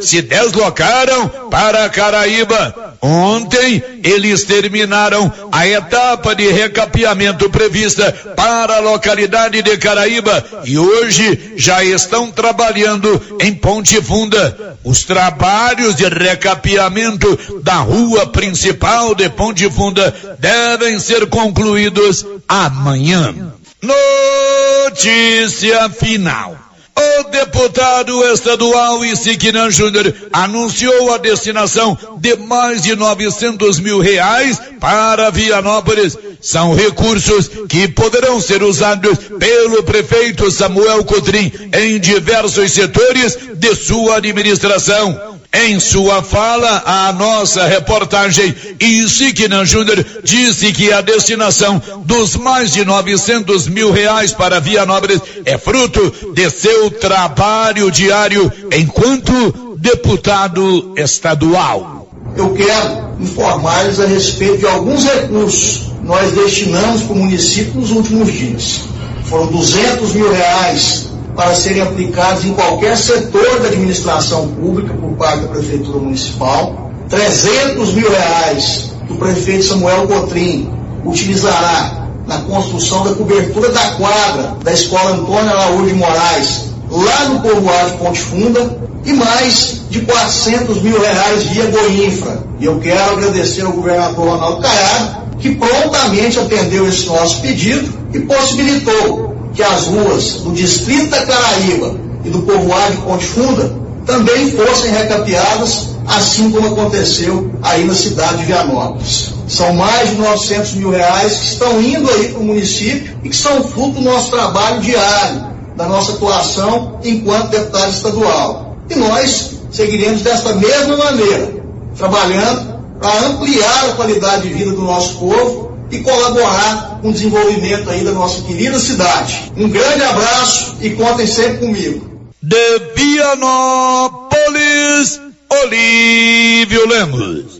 se deslocaram para Caraíba. Ontem eles terminaram a etapa de recapeamento prevista para a localidade de Caraíba e hoje já estão trabalhando em Ponte Funda. Os trabalhos de recapeamento da rua principal de Ponte Funda devem ser concluídos amanhã. Notícia final. O deputado estadual Isiquinan Júnior anunciou a destinação de mais de 900 mil reais para Vianópolis. São recursos que poderão ser usados pelo prefeito Samuel Cotrim em diversos setores de sua administração. Em sua fala, a nossa reportagem, Isiquinan Júnior disse que a destinação dos mais de 900 mil reais para Vianópolis é fruto de seu trabalho diário enquanto deputado estadual. Eu quero informar-lhes a respeito de alguns recursos que nós destinamos para o município nos últimos dias. Foram 200 mil reais para serem aplicados em qualquer setor da administração pública por parte da Prefeitura Municipal, 300 mil reais que o prefeito Samuel Cotrim utilizará na construção da cobertura da quadra da Escola Antônio Araújo de Moraes, lá no povoado de Ponte Funda, e mais de 400 mil reais via Goinfra. E eu quero agradecer ao governador Ronaldo Caiado, que prontamente atendeu esse nosso pedido e possibilitou que as ruas do Distrito da Caraíba e do povoado de Ponte Funda também fossem recapeadas, assim como aconteceu aí na cidade de Vianópolis. São mais de 900 mil reais que estão indo aí para o município e que são fruto do nosso trabalho diário, da nossa atuação enquanto deputado estadual. E nós seguiremos desta mesma maneira, trabalhando para ampliar a qualidade de vida do nosso povo e colaborar com o desenvolvimento aí da nossa querida cidade. Um grande abraço e contem sempre comigo. De Vianópolis, Olívio Lemos.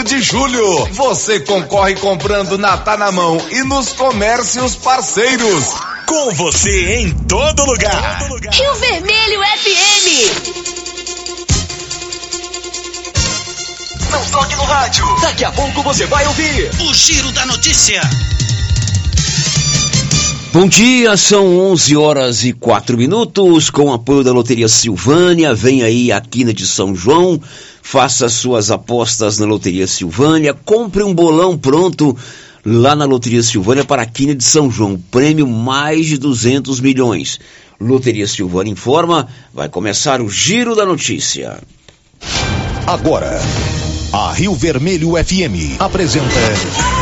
de julho. Você concorre comprando na Tá na Mão e nos comércios parceiros. Com você em todo lugar. Rio Vermelho FM. Não toque no rádio. Daqui a pouco você vai ouvir o Giro da Notícia. Bom dia, são 11 horas e 4 minutos. Com o apoio da Loteria Silvânia, vem aí a Quina de São João. Faça suas apostas na Loteria Silvânia. Compre um bolão pronto lá na Loteria Silvânia para a Quina de São João. Prêmio mais de 200 milhões. Loteria Silvânia informa, vai começar o Giro da Notícia. Agora, a Rio Vermelho FM apresenta.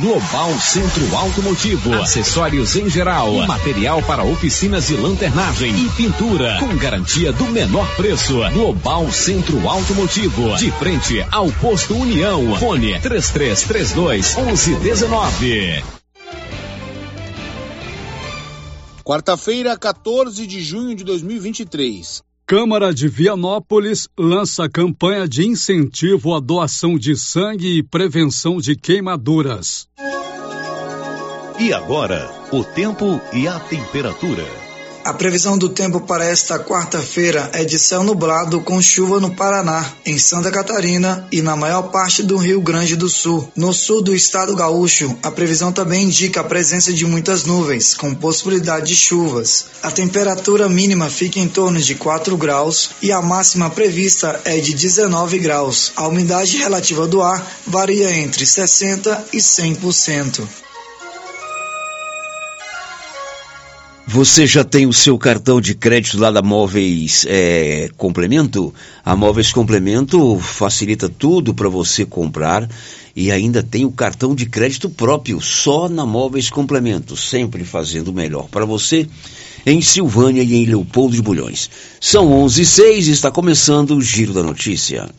Global Centro Automotivo, acessórios em geral, material para oficinas e lanternagem e pintura, com garantia do menor preço. Global Centro Automotivo, de frente ao posto União. Fone 3332 1119. Quarta-feira, 14 de junho de 2023. Câmara de Vianópolis lança campanha de incentivo à doação de sangue e prevenção de queimaduras. E agora, o tempo e a temperatura. A previsão do tempo para esta quarta-feira é de céu nublado com chuva no Paraná, em Santa Catarina e na maior parte do Rio Grande do Sul. No sul do estado gaúcho, a previsão também indica a presença de muitas nuvens, com possibilidade de chuvas. A temperatura mínima fica em torno de 4 graus e a máxima prevista é de 19 graus. A umidade relativa do ar varia entre 60 e 100%. Você já tem o seu cartão de crédito lá da Móveis é, Complemento? A Móveis Complemento facilita tudo para você comprar e ainda tem o cartão de crédito próprio, só na Móveis Complemento, sempre fazendo o melhor para você em Silvânia e em Leopoldo de Bulhões. São 11 e 6 e está começando o Giro da Notícia.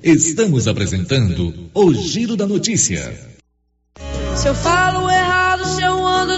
Estamos apresentando o Giro da Notícia. Se eu falo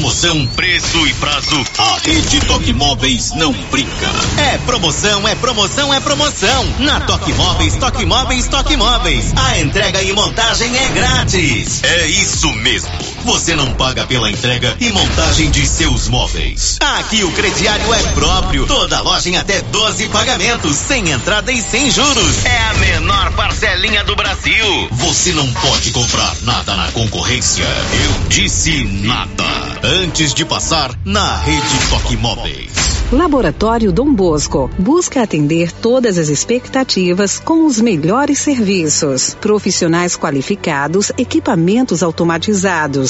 promoção, preço e prazo, a Rede Toque Móveis não brinca. É promoção, é promoção, é promoção. Na Toque Móveis, Toque Móveis, Toque Móveis. A entrega e montagem é grátis. É isso mesmo. Você não paga pela entrega e montagem de seus móveis. Aqui o crediário é próprio. Toda loja em até 12 pagamentos, sem entrada e sem juros. É a menor parcelinha do Brasil. Você não pode comprar nada na concorrência. Eu disse nada. Antes de passar na rede Toque Móveis. Laboratório Dom Bosco busca atender todas as expectativas com os melhores serviços. Profissionais qualificados, equipamentos automatizados,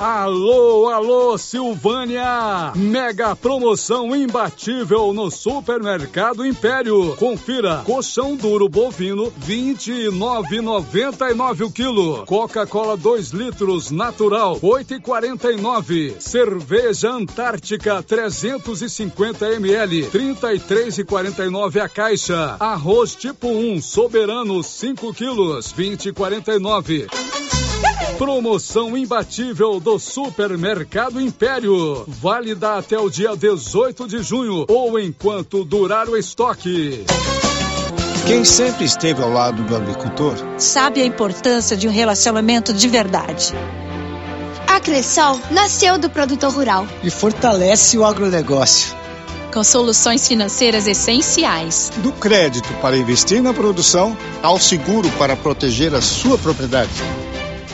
Alô, alô, Silvânia! Mega promoção imbatível no Supermercado Império. Confira: colchão duro bovino 29,99 o quilo. Coca-Cola 2 litros natural 8,49. Cerveja Antártica 350 ml 33,49 a caixa. Arroz tipo 1 soberano 5 quilos 20,49. Promoção imbatível do Supermercado Império. Válida até o dia 18 de junho ou enquanto durar o estoque. Quem sempre esteve ao lado do agricultor sabe a importância de um relacionamento de verdade. A Cressol nasceu do produtor rural e fortalece o agronegócio. Com soluções financeiras essenciais. Do crédito para investir na produção ao seguro para proteger a sua propriedade.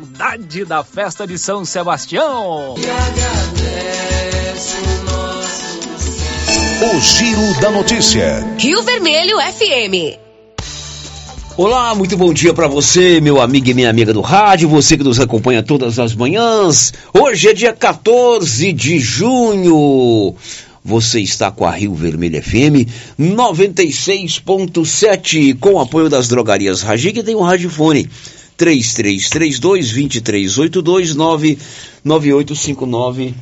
Saudade da festa de São Sebastião. O Giro da Notícia. Rio Vermelho FM. Olá, muito bom dia para você, meu amigo e minha amiga do rádio, você que nos acompanha todas as manhãs. Hoje é dia 14 de junho. Você está com a Rio Vermelho FM 96.7 com apoio das drogarias Ragi que tem um radiofone 3332 2382 99859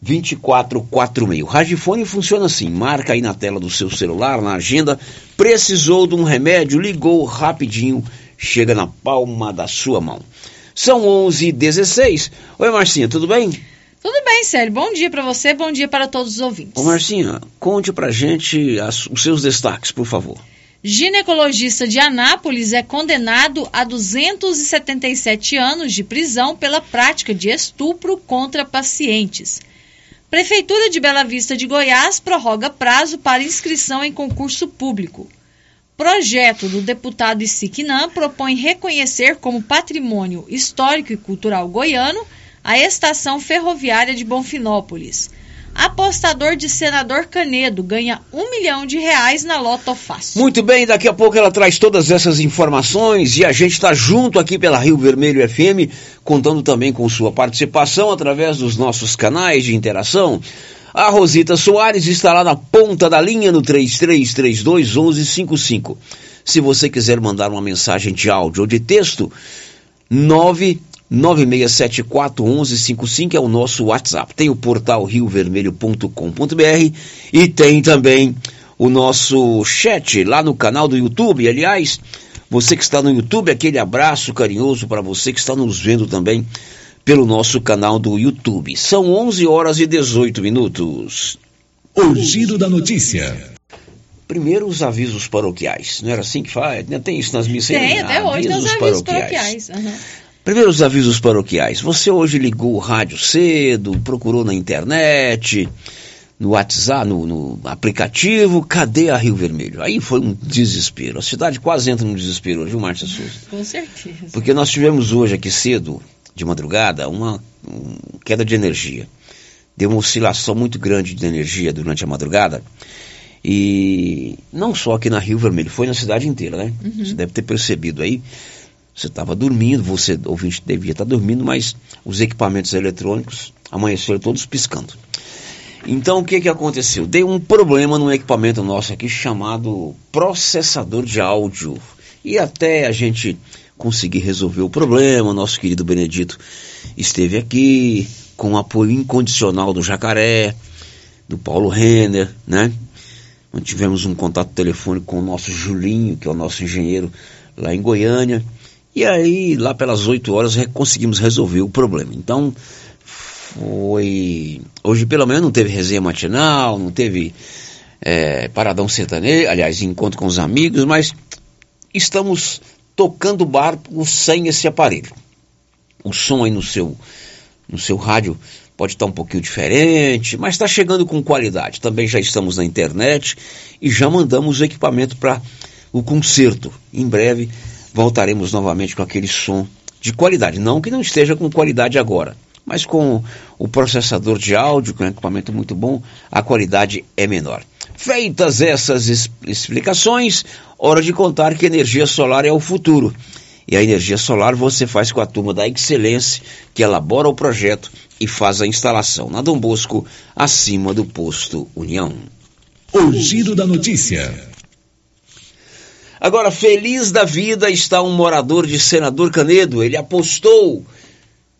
2446. O Ragifone funciona assim, marca aí na tela do seu celular, na agenda, precisou de um remédio, ligou rapidinho, chega na palma da sua mão. São 11h16. Oi, Marcinha, tudo bem? Tudo bem, Célio. Bom dia para você, bom dia para todos os ouvintes. Ô, Marcinha, conte pra gente as, os seus destaques, por favor. Ginecologista de Anápolis é condenado a 277 anos de prisão pela prática de estupro contra pacientes. Prefeitura de Bela Vista de Goiás prorroga prazo para inscrição em concurso público. Projeto do deputado Isiquinã propõe reconhecer como patrimônio histórico e cultural goiano a estação ferroviária de Bonfinópolis. Apostador de senador Canedo ganha um milhão de reais na Loto Fácil. Muito bem, daqui a pouco ela traz todas essas informações e a gente está junto aqui pela Rio Vermelho FM, contando também com sua participação através dos nossos canais de interação. A Rosita Soares está lá na ponta da linha no 3332 1155. Se você quiser mandar uma mensagem de áudio ou de texto, 9 96741155 é o nosso WhatsApp. Tem o portal riovermelho.com.br e tem também o nosso chat lá no canal do YouTube. Aliás, você que está no YouTube, aquele abraço carinhoso para você que está nos vendo também pelo nosso canal do YouTube. São 11 horas e 18 minutos. O giro da notícia. Primeiro os avisos paroquiais, não era assim que faz? Tem isso nas missas? Tem, até hoje tem os avisos paroquiais. paroquiais. Uhum. Primeiro os avisos paroquiais. Você hoje ligou o rádio cedo, procurou na internet, no WhatsApp, no, no, aplicativo, cadê a Rio Vermelho? Aí foi um desespero. A cidade quase entra num desespero hoje, viu, Márcia Souza? Com certeza. Porque nós tivemos hoje aqui cedo, de madrugada, uma, uma queda de energia. Deu uma oscilação muito grande de energia durante a madrugada. E não só aqui na Rio Vermelho, foi na cidade inteira, né? Uhum. Você deve ter percebido aí. Você estava dormindo, você, ouvinte, devia estar dormindo, mas os equipamentos eletrônicos amanheceram todos piscando. Então, o que, que aconteceu? Deu um problema no equipamento nosso aqui chamado processador de áudio. E até a gente conseguir resolver o problema, nosso querido Benedito esteve aqui com o apoio incondicional do Jacaré, do Paulo Renner, né? Nós tivemos um contato telefônico com o nosso Julinho, que é o nosso engenheiro lá em Goiânia. E aí, lá pelas 8 horas, conseguimos resolver o problema. Então, foi. Hoje, pelo menos, não teve resenha matinal, não teve é, paradão sertanejo, aliás, encontro com os amigos, mas estamos tocando barco sem esse aparelho. O som aí no seu, no seu rádio pode estar um pouquinho diferente, mas está chegando com qualidade. Também já estamos na internet e já mandamos o equipamento para o conserto. Em breve voltaremos novamente com aquele som de qualidade. Não que não esteja com qualidade agora, mas com o processador de áudio, com um equipamento muito bom, a qualidade é menor. Feitas essas explicações, hora de contar que energia solar é o futuro. E a energia solar você faz com a turma da Excelência, que elabora o projeto e faz a instalação na Dom Bosco, acima do posto União. O giro da notícia. Agora, feliz da vida está um morador de Senador Canedo. Ele apostou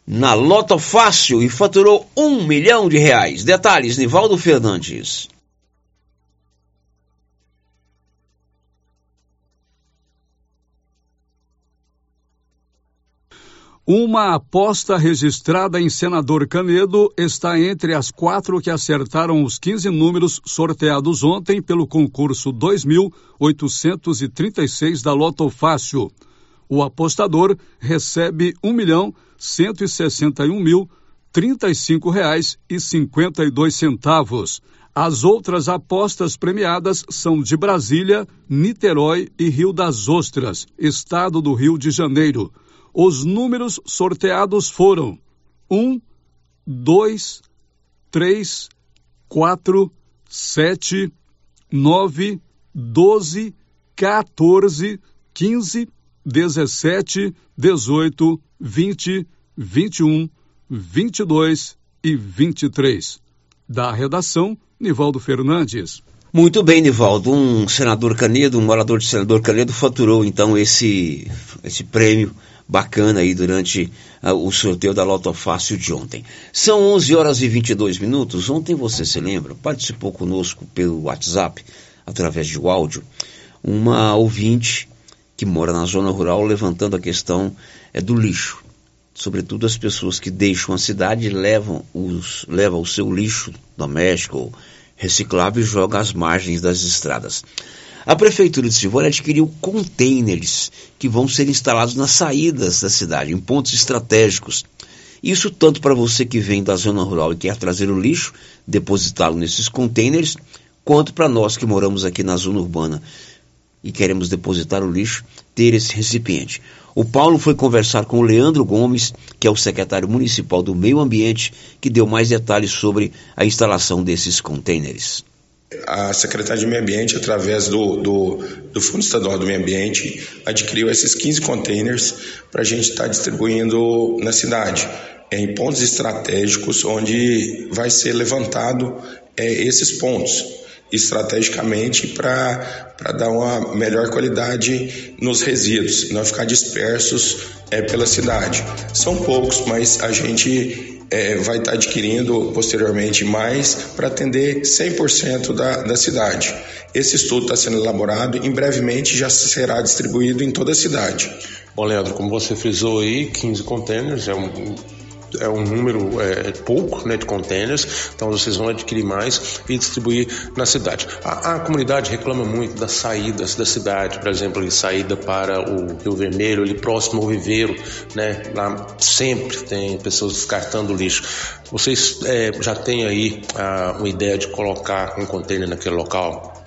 na Loto Fácil e faturou um milhão de reais. Detalhes, Nivaldo Fernandes. Uma aposta registrada em Senador Canedo está entre as quatro que acertaram os 15 números sorteados ontem pelo concurso 2836 da Loto Fácil. O apostador recebe um milhão cento e sessenta e um mil trinta e cinco reais e cinquenta e dois centavos. As outras apostas premiadas são de Brasília, Niterói e Rio das Ostras, estado do Rio de Janeiro. Os números sorteados foram 1, 2, 3, 4, 7, 9, 12, 14, 15, 17, 18, 20, 21, 22 e 23. Da redação, Nivaldo Fernandes. Muito bem, Nivaldo. Um senador Canedo, um morador de senador Canedo, faturou então esse, esse prêmio bacana aí durante uh, o sorteio da Loto Fácil de ontem. São 11 horas e 22 minutos. Ontem, você se lembra, participou conosco pelo WhatsApp, através de áudio, uma ouvinte que mora na zona rural levantando a questão é, do lixo. Sobretudo as pessoas que deixam a cidade levam, os, levam o seu lixo doméstico, reciclável e jogam às margens das estradas. A Prefeitura de Silvânia adquiriu containers que vão ser instalados nas saídas da cidade, em pontos estratégicos. Isso tanto para você que vem da zona rural e quer trazer o lixo, depositá-lo nesses containers, quanto para nós que moramos aqui na zona urbana e queremos depositar o lixo, ter esse recipiente. O Paulo foi conversar com o Leandro Gomes, que é o secretário municipal do Meio Ambiente, que deu mais detalhes sobre a instalação desses containers a Secretaria de Meio Ambiente, através do, do, do, Fundo Estadual do Meio Ambiente, adquiriu esses 15 containers para a gente estar tá distribuindo na cidade, em pontos estratégicos, onde vai ser levantado é, esses pontos estrategicamente para dar uma melhor qualidade nos resíduos, não ficar dispersos é, pela cidade. São poucos, mas a gente é, vai estar adquirindo posteriormente mais para atender 100% da, da cidade. Esse estudo está sendo elaborado e em brevemente já será distribuído em toda a cidade. Bom, Leandro, como você frisou aí, 15 containers é um é um número é, é, pouco né, de containers, então vocês vão adquirir mais e distribuir na cidade. A, a, comunidade reclama muito das saídas da cidade, por exemplo, a saída para o Rio Vermelho, ali próximo ao viveiro, né, lá sempre tem pessoas descartando lixo. Vocês é, já têm aí a, uma ideia de colocar um container naquele local?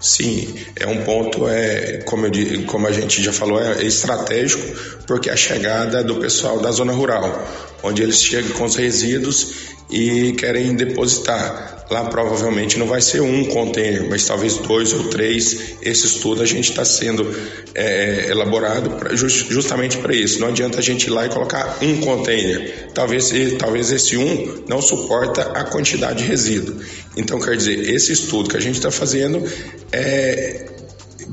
Sim, é um ponto, é, como, eu, como a gente já falou, é estratégico, porque a chegada do pessoal da zona rural, onde eles chegam com os resíduos e querem depositar. Lá provavelmente não vai ser um container, mas talvez dois ou três. Esse estudo a gente está sendo é, elaborado pra, just, justamente para isso. Não adianta a gente ir lá e colocar um container. Talvez, talvez esse um não suporta a quantidade de resíduo. Então, quer dizer, esse estudo que a gente está fazendo é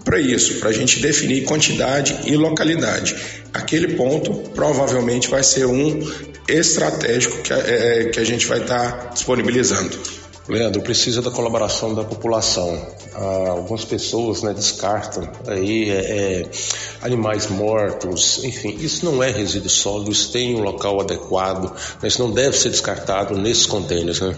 para isso, para a gente definir quantidade e localidade. Aquele ponto provavelmente vai ser um estratégico que, é, que a gente vai estar tá disponibilizando. Leandro, precisa da colaboração da população. Ah, algumas pessoas né, descartam aí é, é, animais mortos, enfim, isso não é resíduo sólido, isso tem um local adequado, mas não deve ser descartado nesses contêineres, né?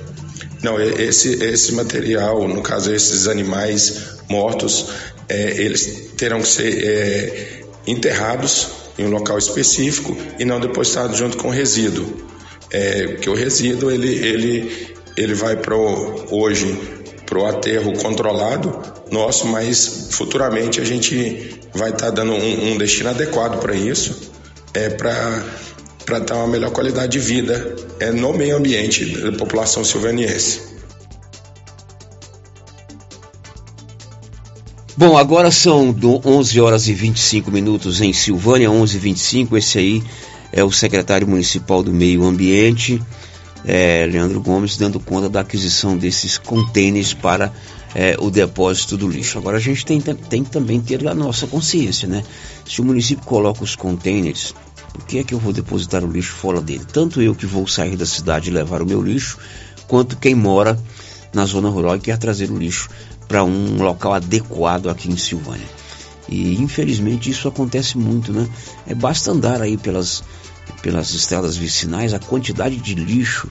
Não, esse, esse material, no caso esses animais mortos, é, eles terão que ser é, enterrados em um local específico e não depositados junto com o resíduo. É, porque o resíduo ele, ele ele vai para hoje para o aterro controlado nosso, mas futuramente a gente vai estar tá dando um, um, destino adequado para isso, é para para dar uma melhor qualidade de vida é, no meio ambiente da população silvaniense. Bom, agora são 11 horas e 25 minutos em Silvânia, 11 e 25 Esse aí é o secretário municipal do Meio Ambiente é, Leandro Gomes dando conta da aquisição desses contêineres para é, o depósito do lixo. Agora a gente tem, tem que também ter a nossa consciência, né? Se o município coloca os contêineres, por que é que eu vou depositar o lixo fora dele? Tanto eu que vou sair da cidade e levar o meu lixo, quanto quem mora na zona rural e quer trazer o lixo para um local adequado aqui em Silvânia. E infelizmente isso acontece muito, né? É basta andar aí pelas pelas estradas vicinais a quantidade de lixo.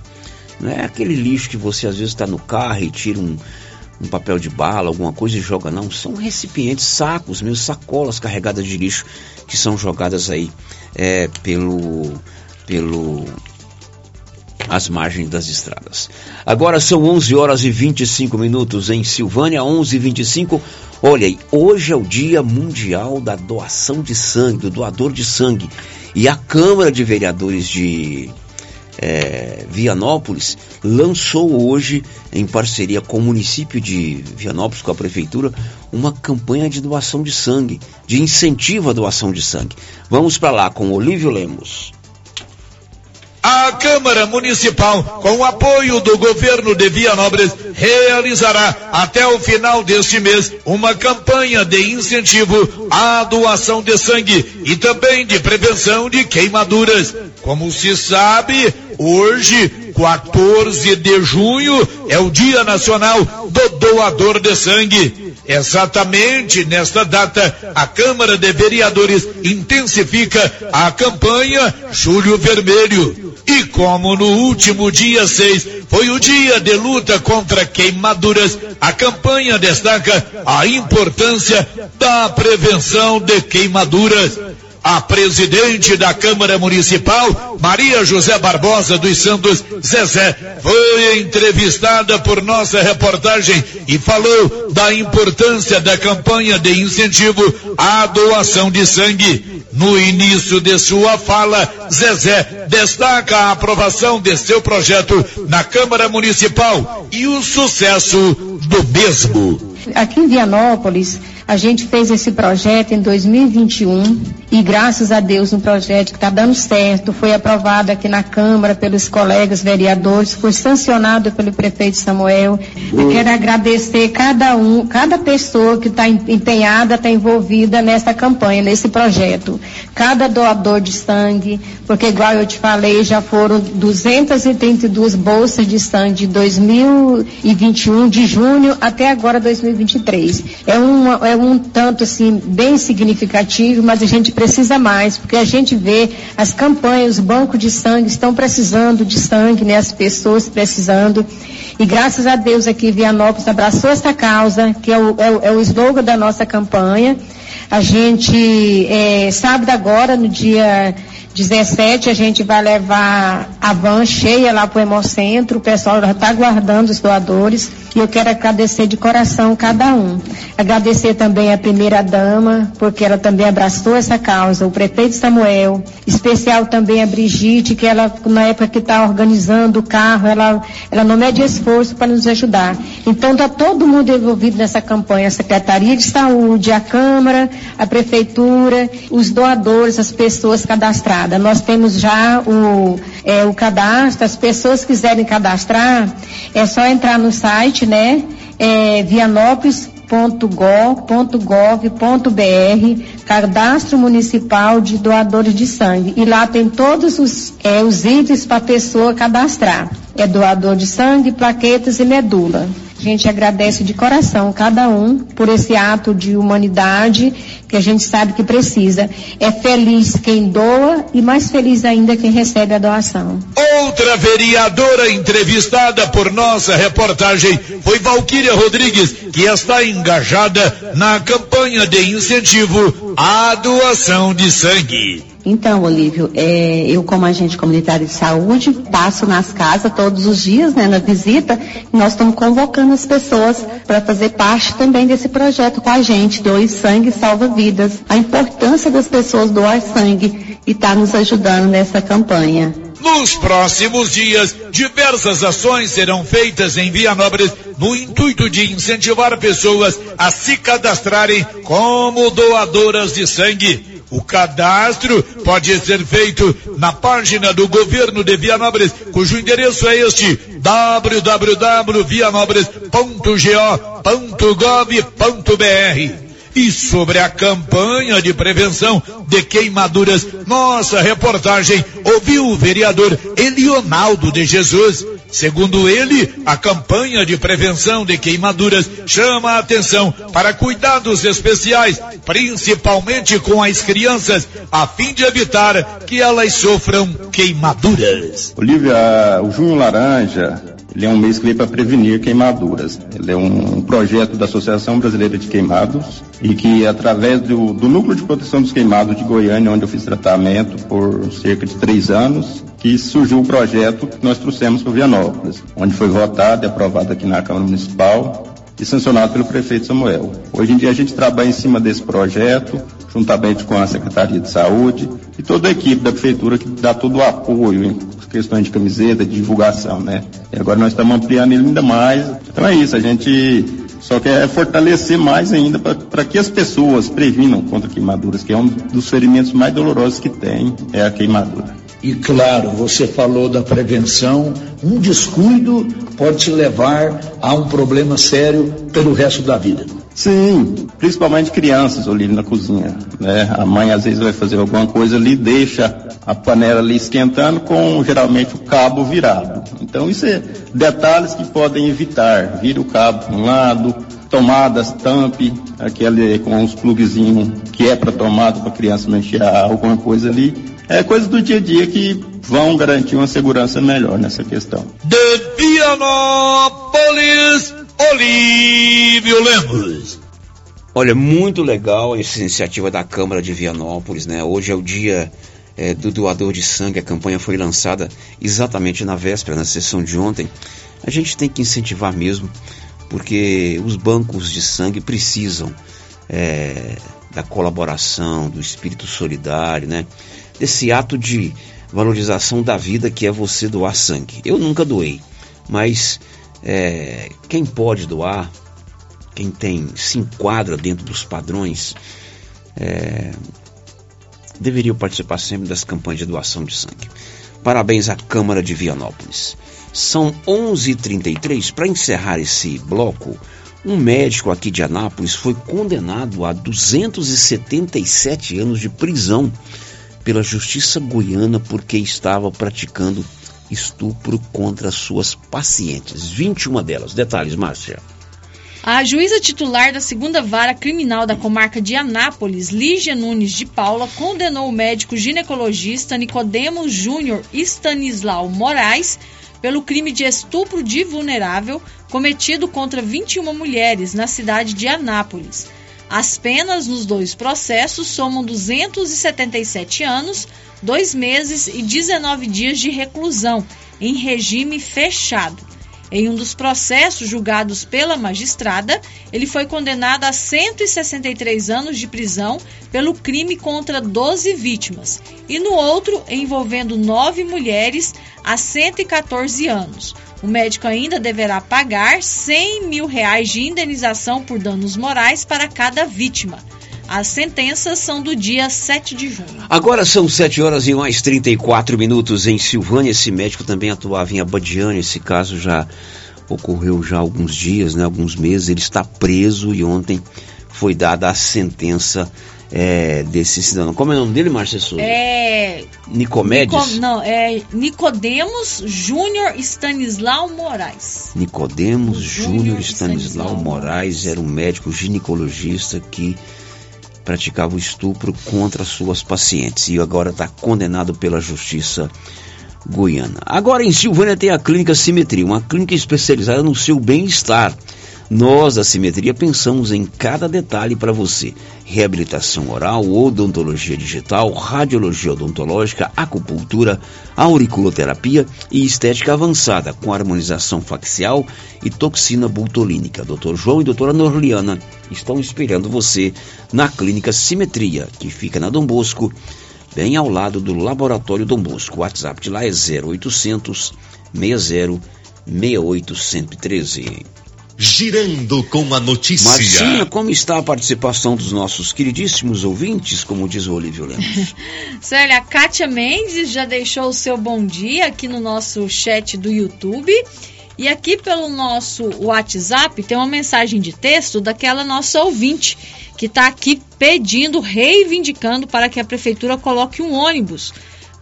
Não é aquele lixo que você às vezes está no carro e tira um, um papel de bala, alguma coisa e joga, não. São recipientes, sacos, mesmo sacolas carregadas de lixo que são jogadas aí é, pelo, pelo as margens das estradas. Agora são 11 horas e 25 minutos em Silvânia, 11 e 25. Olha aí, hoje é o Dia Mundial da Doação de Sangue, do doador de sangue. E a Câmara de Vereadores de é, Vianópolis lançou hoje, em parceria com o município de Vianópolis, com a prefeitura, uma campanha de doação de sangue, de incentivo à doação de sangue. Vamos para lá com Olívio Lemos. A Câmara Municipal, com o apoio do governo de Vianópolis, realizará até o final deste mês uma campanha de incentivo à doação de sangue e também de prevenção de queimaduras. Como se sabe, hoje, 14 de junho, é o Dia Nacional do Doador de Sangue. Exatamente nesta data, a Câmara de Vereadores intensifica a campanha Julho Vermelho. E como no último dia 6 foi o dia de luta contra queimaduras, a campanha destaca a importância da prevenção de queimaduras. A presidente da Câmara Municipal, Maria José Barbosa dos Santos Zezé, foi entrevistada por nossa reportagem e falou da importância da campanha de incentivo à doação de sangue. No início de sua fala, Zezé destaca a aprovação de seu projeto na Câmara Municipal e o sucesso do mesmo. Aqui em Vianópolis, a gente fez esse projeto em 2021 e graças a Deus um projeto que está dando certo, foi aprovado aqui na Câmara pelos colegas vereadores, foi sancionado pelo prefeito Samuel. Eu quero agradecer cada um, cada pessoa que está empenhada, está envolvida nessa campanha, nesse projeto. Cada doador de sangue, porque igual eu te falei, já foram 232 bolsas de sangue de 2021, de junho até agora 2023. É, uma, é um tanto assim bem significativo, mas a gente precisa mais, porque a gente vê as campanhas, os bancos de sangue estão precisando de sangue, né? As pessoas precisando. E graças a Deus aqui Vianópolis abraçou essa causa, que é o, é o, é o slogan da nossa campanha. A gente, é, sábado agora, no dia 17 a gente vai levar a van cheia lá para o Hemocentro, o pessoal já está aguardando os doadores e eu quero agradecer de coração cada um. Agradecer também a primeira dama, porque ela também abraçou essa causa, o prefeito Samuel, especial também a Brigitte, que ela, na época que está organizando o carro, ela, ela não mede esforço para nos ajudar. Então está todo mundo envolvido nessa campanha, a Secretaria de Saúde, a Câmara, a Prefeitura, os doadores, as pessoas cadastradas. Nós temos já o, é, o cadastro, as pessoas que quiserem cadastrar, é só entrar no site, né? É, vianópolis.gov.br, cadastro municipal de doadores de sangue. E lá tem todos os, é, os itens para a pessoa cadastrar. É doador de sangue, plaquetas e medula. A gente agradece de coração cada um por esse ato de humanidade que a gente sabe que precisa. É feliz quem doa e mais feliz ainda quem recebe a doação. Outra vereadora entrevistada por nossa reportagem foi Valquíria Rodrigues, que está engajada na campanha de incentivo à doação de sangue. Então, Olívio, é, eu como agente comunitário de saúde, passo nas casas todos os dias, né, na visita, e nós estamos convocando as pessoas para fazer parte também desse projeto com a gente, Doe Sangue Salva Vidas. A importância das pessoas doar sangue e estar tá nos ajudando nessa campanha. Nos próximos dias, diversas ações serão feitas em Vianópolis no intuito de incentivar pessoas a se cadastrarem como doadoras de sangue. O cadastro pode ser feito na página do governo de Vianópolis, cujo endereço é este: www.vianópolis.go.gov.br. E sobre a campanha de prevenção de queimaduras, nossa reportagem ouviu o vereador Elionaldo de Jesus Segundo ele, a campanha de prevenção de queimaduras chama a atenção para cuidados especiais, principalmente com as crianças, a fim de evitar que elas sofram queimaduras. Olivia, o Junho Laranja, ele é um mês que veio para prevenir queimaduras. Ele é um projeto da Associação Brasileira de Queimados e que através do, do Núcleo de Proteção dos Queimados de Goiânia, onde eu fiz tratamento por cerca de três anos, que surgiu o projeto que nós trouxemos para Vianópolis, onde foi votado e aprovado aqui na Câmara Municipal e sancionado pelo prefeito Samuel. Hoje em dia a gente trabalha em cima desse projeto, juntamente com a Secretaria de Saúde e toda a equipe da prefeitura que dá todo o apoio questões de camiseta, de divulgação, né? E agora nós estamos ampliando ele ainda mais. Então é isso, a gente só quer fortalecer mais ainda para que as pessoas previnam contra queimaduras, que é um dos ferimentos mais dolorosos que tem, é a queimadura. E claro, você falou da prevenção, um descuido pode te levar a um problema sério pelo resto da vida. Sim, principalmente crianças, Olívio, na cozinha. Né? A mãe às vezes vai fazer alguma coisa ali, deixa a panela ali esquentando com geralmente o cabo virado. Então isso é detalhes que podem evitar. Vira o cabo para um lado, tomadas, tampe, aquele com os pluguezinhos que é para tomada para criança mexer alguma coisa ali. É coisa do dia a dia que vão garantir uma segurança melhor nessa questão. De Olívio Lemos. Olha, muito legal essa iniciativa da Câmara de Vianópolis, né? Hoje é o dia é, do doador de sangue, a campanha foi lançada exatamente na véspera, na sessão de ontem. A gente tem que incentivar mesmo, porque os bancos de sangue precisam é, da colaboração, do espírito solidário, né? Desse ato de valorização da vida que é você doar sangue. Eu nunca doei, mas é, quem pode doar, quem tem se enquadra dentro dos padrões, é, deveria participar sempre das campanhas de doação de sangue. Parabéns à Câmara de Vianópolis. São 11h33. Para encerrar esse bloco, um médico aqui de Anápolis foi condenado a 277 anos de prisão pela Justiça Goiana porque estava praticando estupro contra suas pacientes. 21 delas. Detalhes, Márcia. A juíza titular da segunda vara criminal da comarca de Anápolis, Lígia Nunes de Paula, condenou o médico ginecologista Nicodemo Júnior Stanislau Moraes pelo crime de estupro de vulnerável cometido contra 21 mulheres na cidade de Anápolis. As penas nos dois processos somam 277 anos, dois meses e 19 dias de reclusão, em regime fechado. Em um dos processos julgados pela magistrada, ele foi condenado a 163 anos de prisão pelo crime contra 12 vítimas, e no outro, envolvendo nove mulheres, a 114 anos. O médico ainda deverá pagar 100 mil reais de indenização por danos morais para cada vítima. As sentenças são do dia 7 de junho. Agora são 7 horas e mais 34 minutos em Silvânia. Esse médico também atuava em Abadiane. Esse caso já ocorreu já há alguns dias, né, alguns meses. Ele está preso e ontem foi dada a sentença é, desse cidadão. Como é o nome dele, Márcia Souza? É. Nicomedes? Nico, não, é Nicodemos Júnior Stanislau Moraes. Nicodemos Júnior Stanislau Moraes era um médico ginecologista que praticava o estupro contra suas pacientes e agora está condenado pela justiça goiana. Agora em Silvânia tem a Clínica Simetria, uma clínica especializada no seu bem-estar. Nós, da Simetria, pensamos em cada detalhe para você. Reabilitação oral, odontologia digital, radiologia odontológica, acupuntura, auriculoterapia e estética avançada, com harmonização facial e toxina butolínica. Dr. João e doutora Norliana estão esperando você na Clínica Simetria, que fica na Dom Bosco, bem ao lado do Laboratório Dom Bosco. O WhatsApp de lá é 0800 60 68 113 girando com a notícia. Marcinha, como está a participação dos nossos queridíssimos ouvintes, como diz o Olívio Lemos? Célia, a Kátia Mendes já deixou o seu bom dia aqui no nosso chat do YouTube. E aqui pelo nosso WhatsApp tem uma mensagem de texto daquela nossa ouvinte que está aqui pedindo, reivindicando para que a prefeitura coloque um ônibus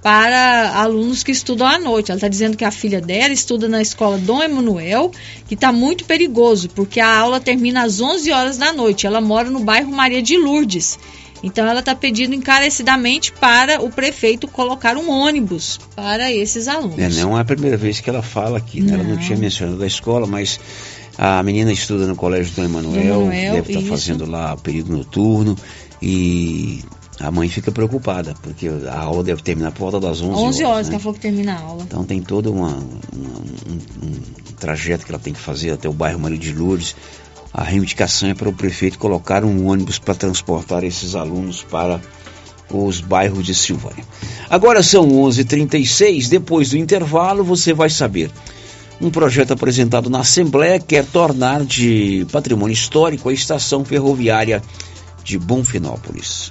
para alunos que estudam à noite. Ela está dizendo que a filha dela estuda na escola Dom Emanuel, que está muito perigoso, porque a aula termina às 11 horas da noite. Ela mora no bairro Maria de Lourdes. Então ela está pedindo encarecidamente para o prefeito colocar um ônibus para esses alunos. É, não é a primeira vez que ela fala aqui, né? Ela não tinha mencionado a escola, mas a menina estuda no colégio do Emanuel, Emanuel, deve estar isso. fazendo lá período noturno e a mãe fica preocupada, porque a aula deve terminar por volta das 11, 11 horas que né? falou que termina a aula. Então tem todo uma, uma- um, um trajeto que ela tem que fazer até o bairro Maria de Lourdes. A reivindicação é para o prefeito colocar um ônibus para transportar esses alunos para os bairros de Silvânia. Agora são 11h36, depois do intervalo você vai saber. Um projeto apresentado na Assembleia quer tornar de patrimônio histórico a estação ferroviária de Bonfinópolis.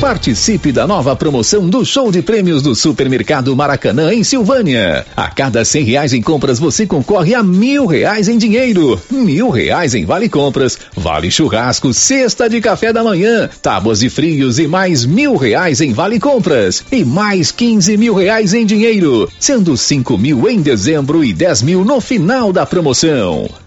Participe da nova promoção do show de prêmios do Supermercado Maracanã em Silvânia. A cada cem reais em compras você concorre a mil reais em dinheiro, mil reais em vale compras, vale churrasco, cesta de café da manhã, tábuas de frios e mais mil reais em vale compras e mais quinze mil reais em dinheiro, sendo cinco mil em dezembro e dez mil no final da promoção.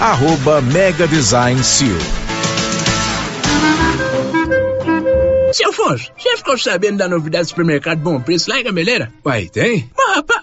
arroba Mega Design Seal. Seu Afonso, você ficou sabendo da novidade do supermercado Bom Preço lá em Gameleira? Uai, tem? Mas, rapaz,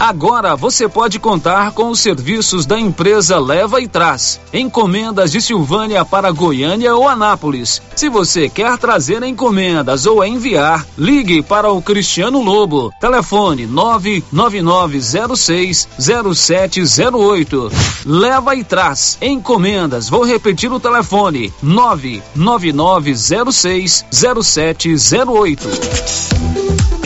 Agora você pode contar com os serviços da empresa Leva e Traz. Encomendas de Silvânia para Goiânia ou Anápolis. Se você quer trazer encomendas ou enviar, ligue para o Cristiano Lobo. Telefone 999060708. Leva e Traz. Encomendas. Vou repetir o telefone: 999060708.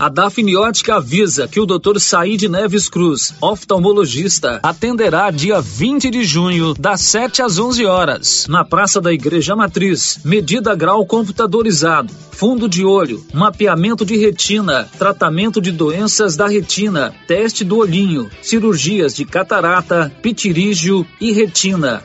A Dafniótica avisa que o Dr. Said Neves Cruz, oftalmologista, atenderá dia 20 de junho, das 7 às 11 horas, na Praça da Igreja Matriz. Medida grau computadorizado, fundo de olho, mapeamento de retina, tratamento de doenças da retina, teste do olhinho, cirurgias de catarata, pitirígio e retina.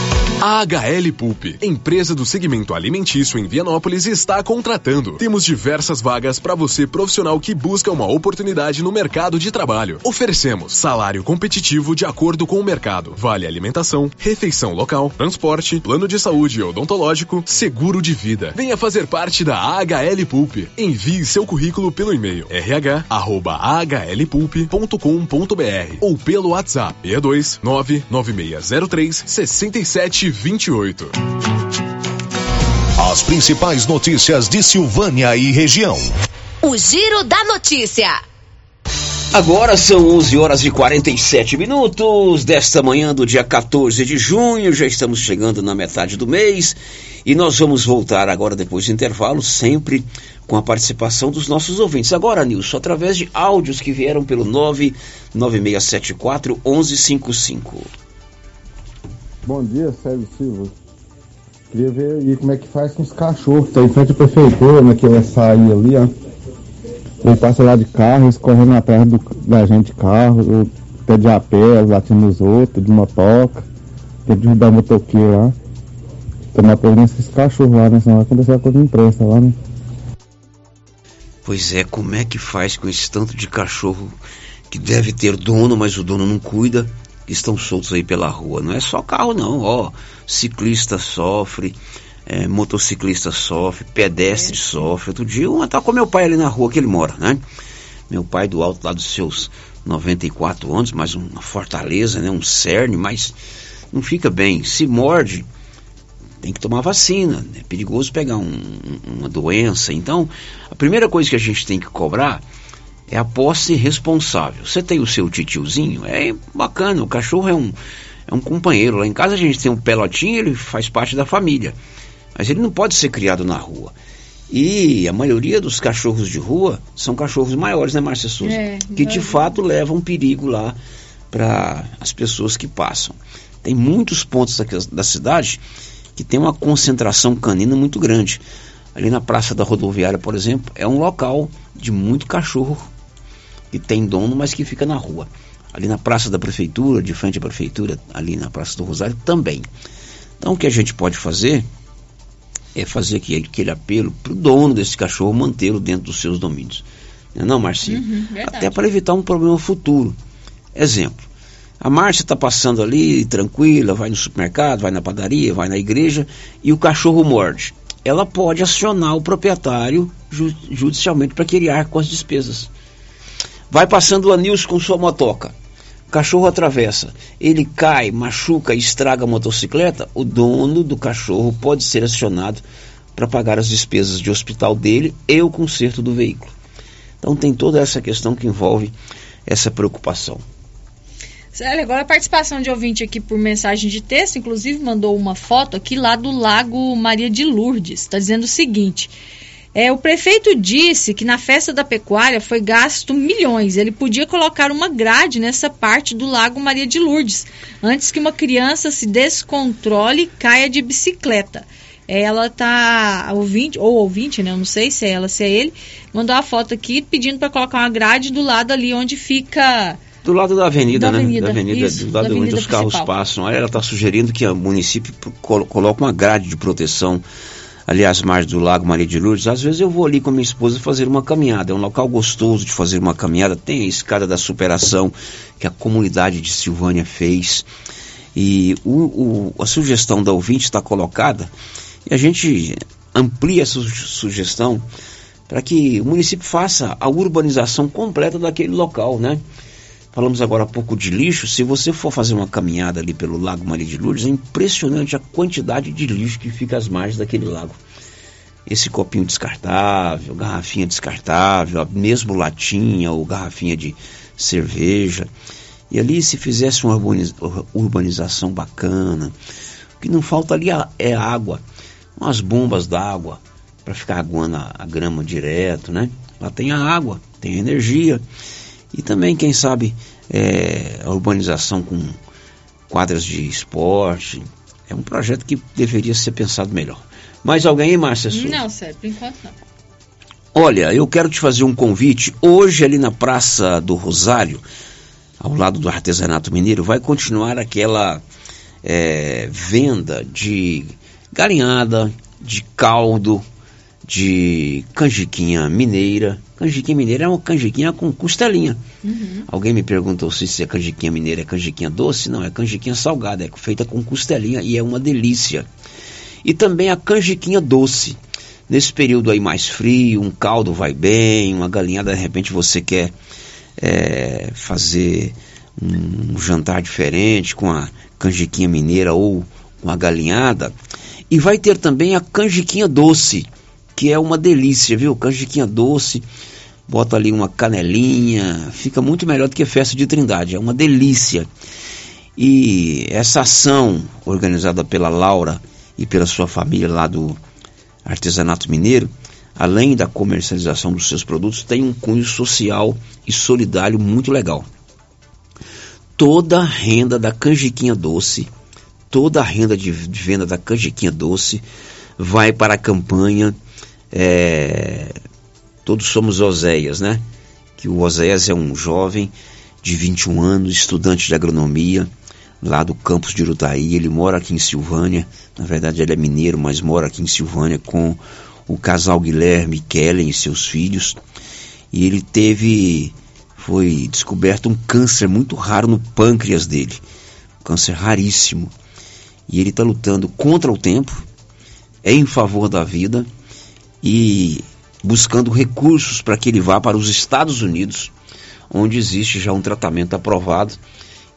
A HL Pulp, empresa do segmento alimentício em Vianópolis, está contratando. Temos diversas vagas para você profissional que busca uma oportunidade no mercado de trabalho. Oferecemos salário competitivo de acordo com o mercado, vale alimentação, refeição local, transporte, plano de saúde e odontológico, seguro de vida. Venha fazer parte da HL Pulp. Envie seu currículo pelo e-mail rh@hlpulp.com.br ou pelo WhatsApp 62 99603 67 28. As principais notícias de Silvânia e região. O Giro da Notícia. Agora são 11 horas e 47 minutos desta manhã do dia 14 de junho. Já estamos chegando na metade do mês e nós vamos voltar agora depois do intervalo, sempre com a participação dos nossos ouvintes. Agora, Nilson, através de áudios que vieram pelo 99674 1155. Bom dia, Sérgio Silva. Queria ver aí como é que faz com os cachorros. Tá em frente à prefeitura, naquela sair ali, ó. Ele passa lá de carro, eles correndo atrás do, da gente de carro, pé de a pé, latindo nos outros, de motoca. Tem que o motoqueiro lá. Tomar providência esses cachorros lá, né? Senão vai acontecer a coisa impressa lá, né? Pois é, como é que faz com esse tanto de cachorro que deve ter dono, mas o dono não cuida, que estão soltos aí pela rua? Não é só carro, não, ó. Ciclista sofre, é, motociclista sofre, pedestre sofre. Outro dia, um tá com meu pai ali na rua que ele mora, né? Meu pai do alto lá dos seus 94 anos, mais uma fortaleza, né? Um cerne, mas não fica bem. Se morde, tem que tomar vacina. É perigoso pegar um, uma doença. Então, a primeira coisa que a gente tem que cobrar é a posse responsável. Você tem o seu titiozinho, é bacana, o cachorro é um, é um companheiro. Lá em casa a gente tem um pelotinho, ele faz parte da família. Mas ele não pode ser criado na rua. E a maioria dos cachorros de rua são cachorros maiores, né, Márcia Souza? É, que de fato levam perigo lá para as pessoas que passam. Tem muitos pontos da, da cidade que tem uma concentração canina muito grande. Ali na Praça da Rodoviária, por exemplo, é um local de muito cachorro que tem dono, mas que fica na rua. Ali na Praça da Prefeitura, de frente à Prefeitura, ali na Praça do Rosário, também. Então, o que a gente pode fazer é fazer aquele, aquele apelo para o dono desse cachorro mantê-lo dentro dos seus domínios. Não, é não Marcinho? Uhum, Até para evitar um problema futuro. Exemplo. A Márcia está passando ali tranquila, vai no supermercado, vai na padaria, vai na igreja e o cachorro morde. Ela pode acionar o proprietário ju judicialmente para que ele arque com as despesas. Vai passando o Anilson com sua motoca. O cachorro atravessa. Ele cai, machuca e estraga a motocicleta. O dono do cachorro pode ser acionado para pagar as despesas de hospital dele e o conserto do veículo. Então tem toda essa questão que envolve essa preocupação. Célia, agora a participação de ouvinte aqui por mensagem de texto, inclusive mandou uma foto aqui lá do Lago Maria de Lourdes. Está dizendo o seguinte: É, o prefeito disse que na festa da pecuária foi gasto milhões. Ele podia colocar uma grade nessa parte do Lago Maria de Lourdes, antes que uma criança se descontrole e caia de bicicleta. É, ela tá ouvinte, ou ouvinte, né? Eu não sei se é ela, se é ele, mandou a foto aqui pedindo para colocar uma grade do lado ali onde fica do lado da avenida, Da né? avenida, da avenida, isso, do lado avenida onde os carros principal. passam. Aí ela está sugerindo que o município colo- coloque uma grade de proteção ali às margens do Lago Maria de Lourdes. Às vezes eu vou ali com a minha esposa fazer uma caminhada. É um local gostoso de fazer uma caminhada. Tem a escada da superação que a comunidade de Silvânia fez. E o- o- a sugestão da ouvinte está colocada e a gente amplia essa su- sugestão para que o município faça a urbanização completa daquele local, né? Falamos agora há pouco de lixo. Se você for fazer uma caminhada ali pelo Lago Maria de Lourdes, é impressionante a quantidade de lixo que fica às margens daquele lago. Esse copinho descartável, garrafinha descartável, mesmo latinha ou garrafinha de cerveja. E ali se fizesse uma urbaniz- urbanização bacana, o que não falta ali a- é água, umas bombas d'água para ficar aguando a grama direto, né? Lá tem a água, tem a energia. E também, quem sabe, é, a urbanização com quadras de esporte. É um projeto que deveria ser pensado melhor. Mais alguém, Márcia Souza? Não, sério, por enquanto não. Olha, eu quero te fazer um convite. Hoje, ali na Praça do Rosário, ao lado do artesanato mineiro, vai continuar aquela é, venda de galinhada, de caldo, de canjiquinha mineira. Canjiquinha mineira é uma canjiquinha com costelinha. Alguém me perguntou se, se a canjiquinha mineira é canjiquinha doce. Não, é canjiquinha salgada, é feita com costelinha e é uma delícia. E também a canjiquinha doce. Nesse período aí mais frio, um caldo vai bem, uma galinhada, de repente você quer é, fazer um jantar diferente com a canjiquinha mineira ou com a galinhada. E vai ter também a canjiquinha doce, que é uma delícia, viu? Canjiquinha doce, bota ali uma canelinha, fica muito melhor do que festa de trindade, é uma delícia. E essa ação organizada pela Laura e pela sua família lá do Artesanato Mineiro, além da comercialização dos seus produtos, tem um cunho social e solidário muito legal. Toda a renda da canjiquinha doce, toda a renda de de venda da canjiquinha doce vai para a campanha é, Todos Somos Oséias, né? Que o Oséias é um jovem de 21 anos, estudante de agronomia, lá do campus de Urutaí. Ele mora aqui em Silvânia. Na verdade, ele é mineiro, mas mora aqui em Silvânia com o casal Guilherme Kellen e seus filhos. E ele teve. Foi descoberto um câncer muito raro no pâncreas dele. Um câncer raríssimo. E ele está lutando contra o tempo, é em favor da vida e buscando recursos para que ele vá para os Estados Unidos, onde existe já um tratamento aprovado.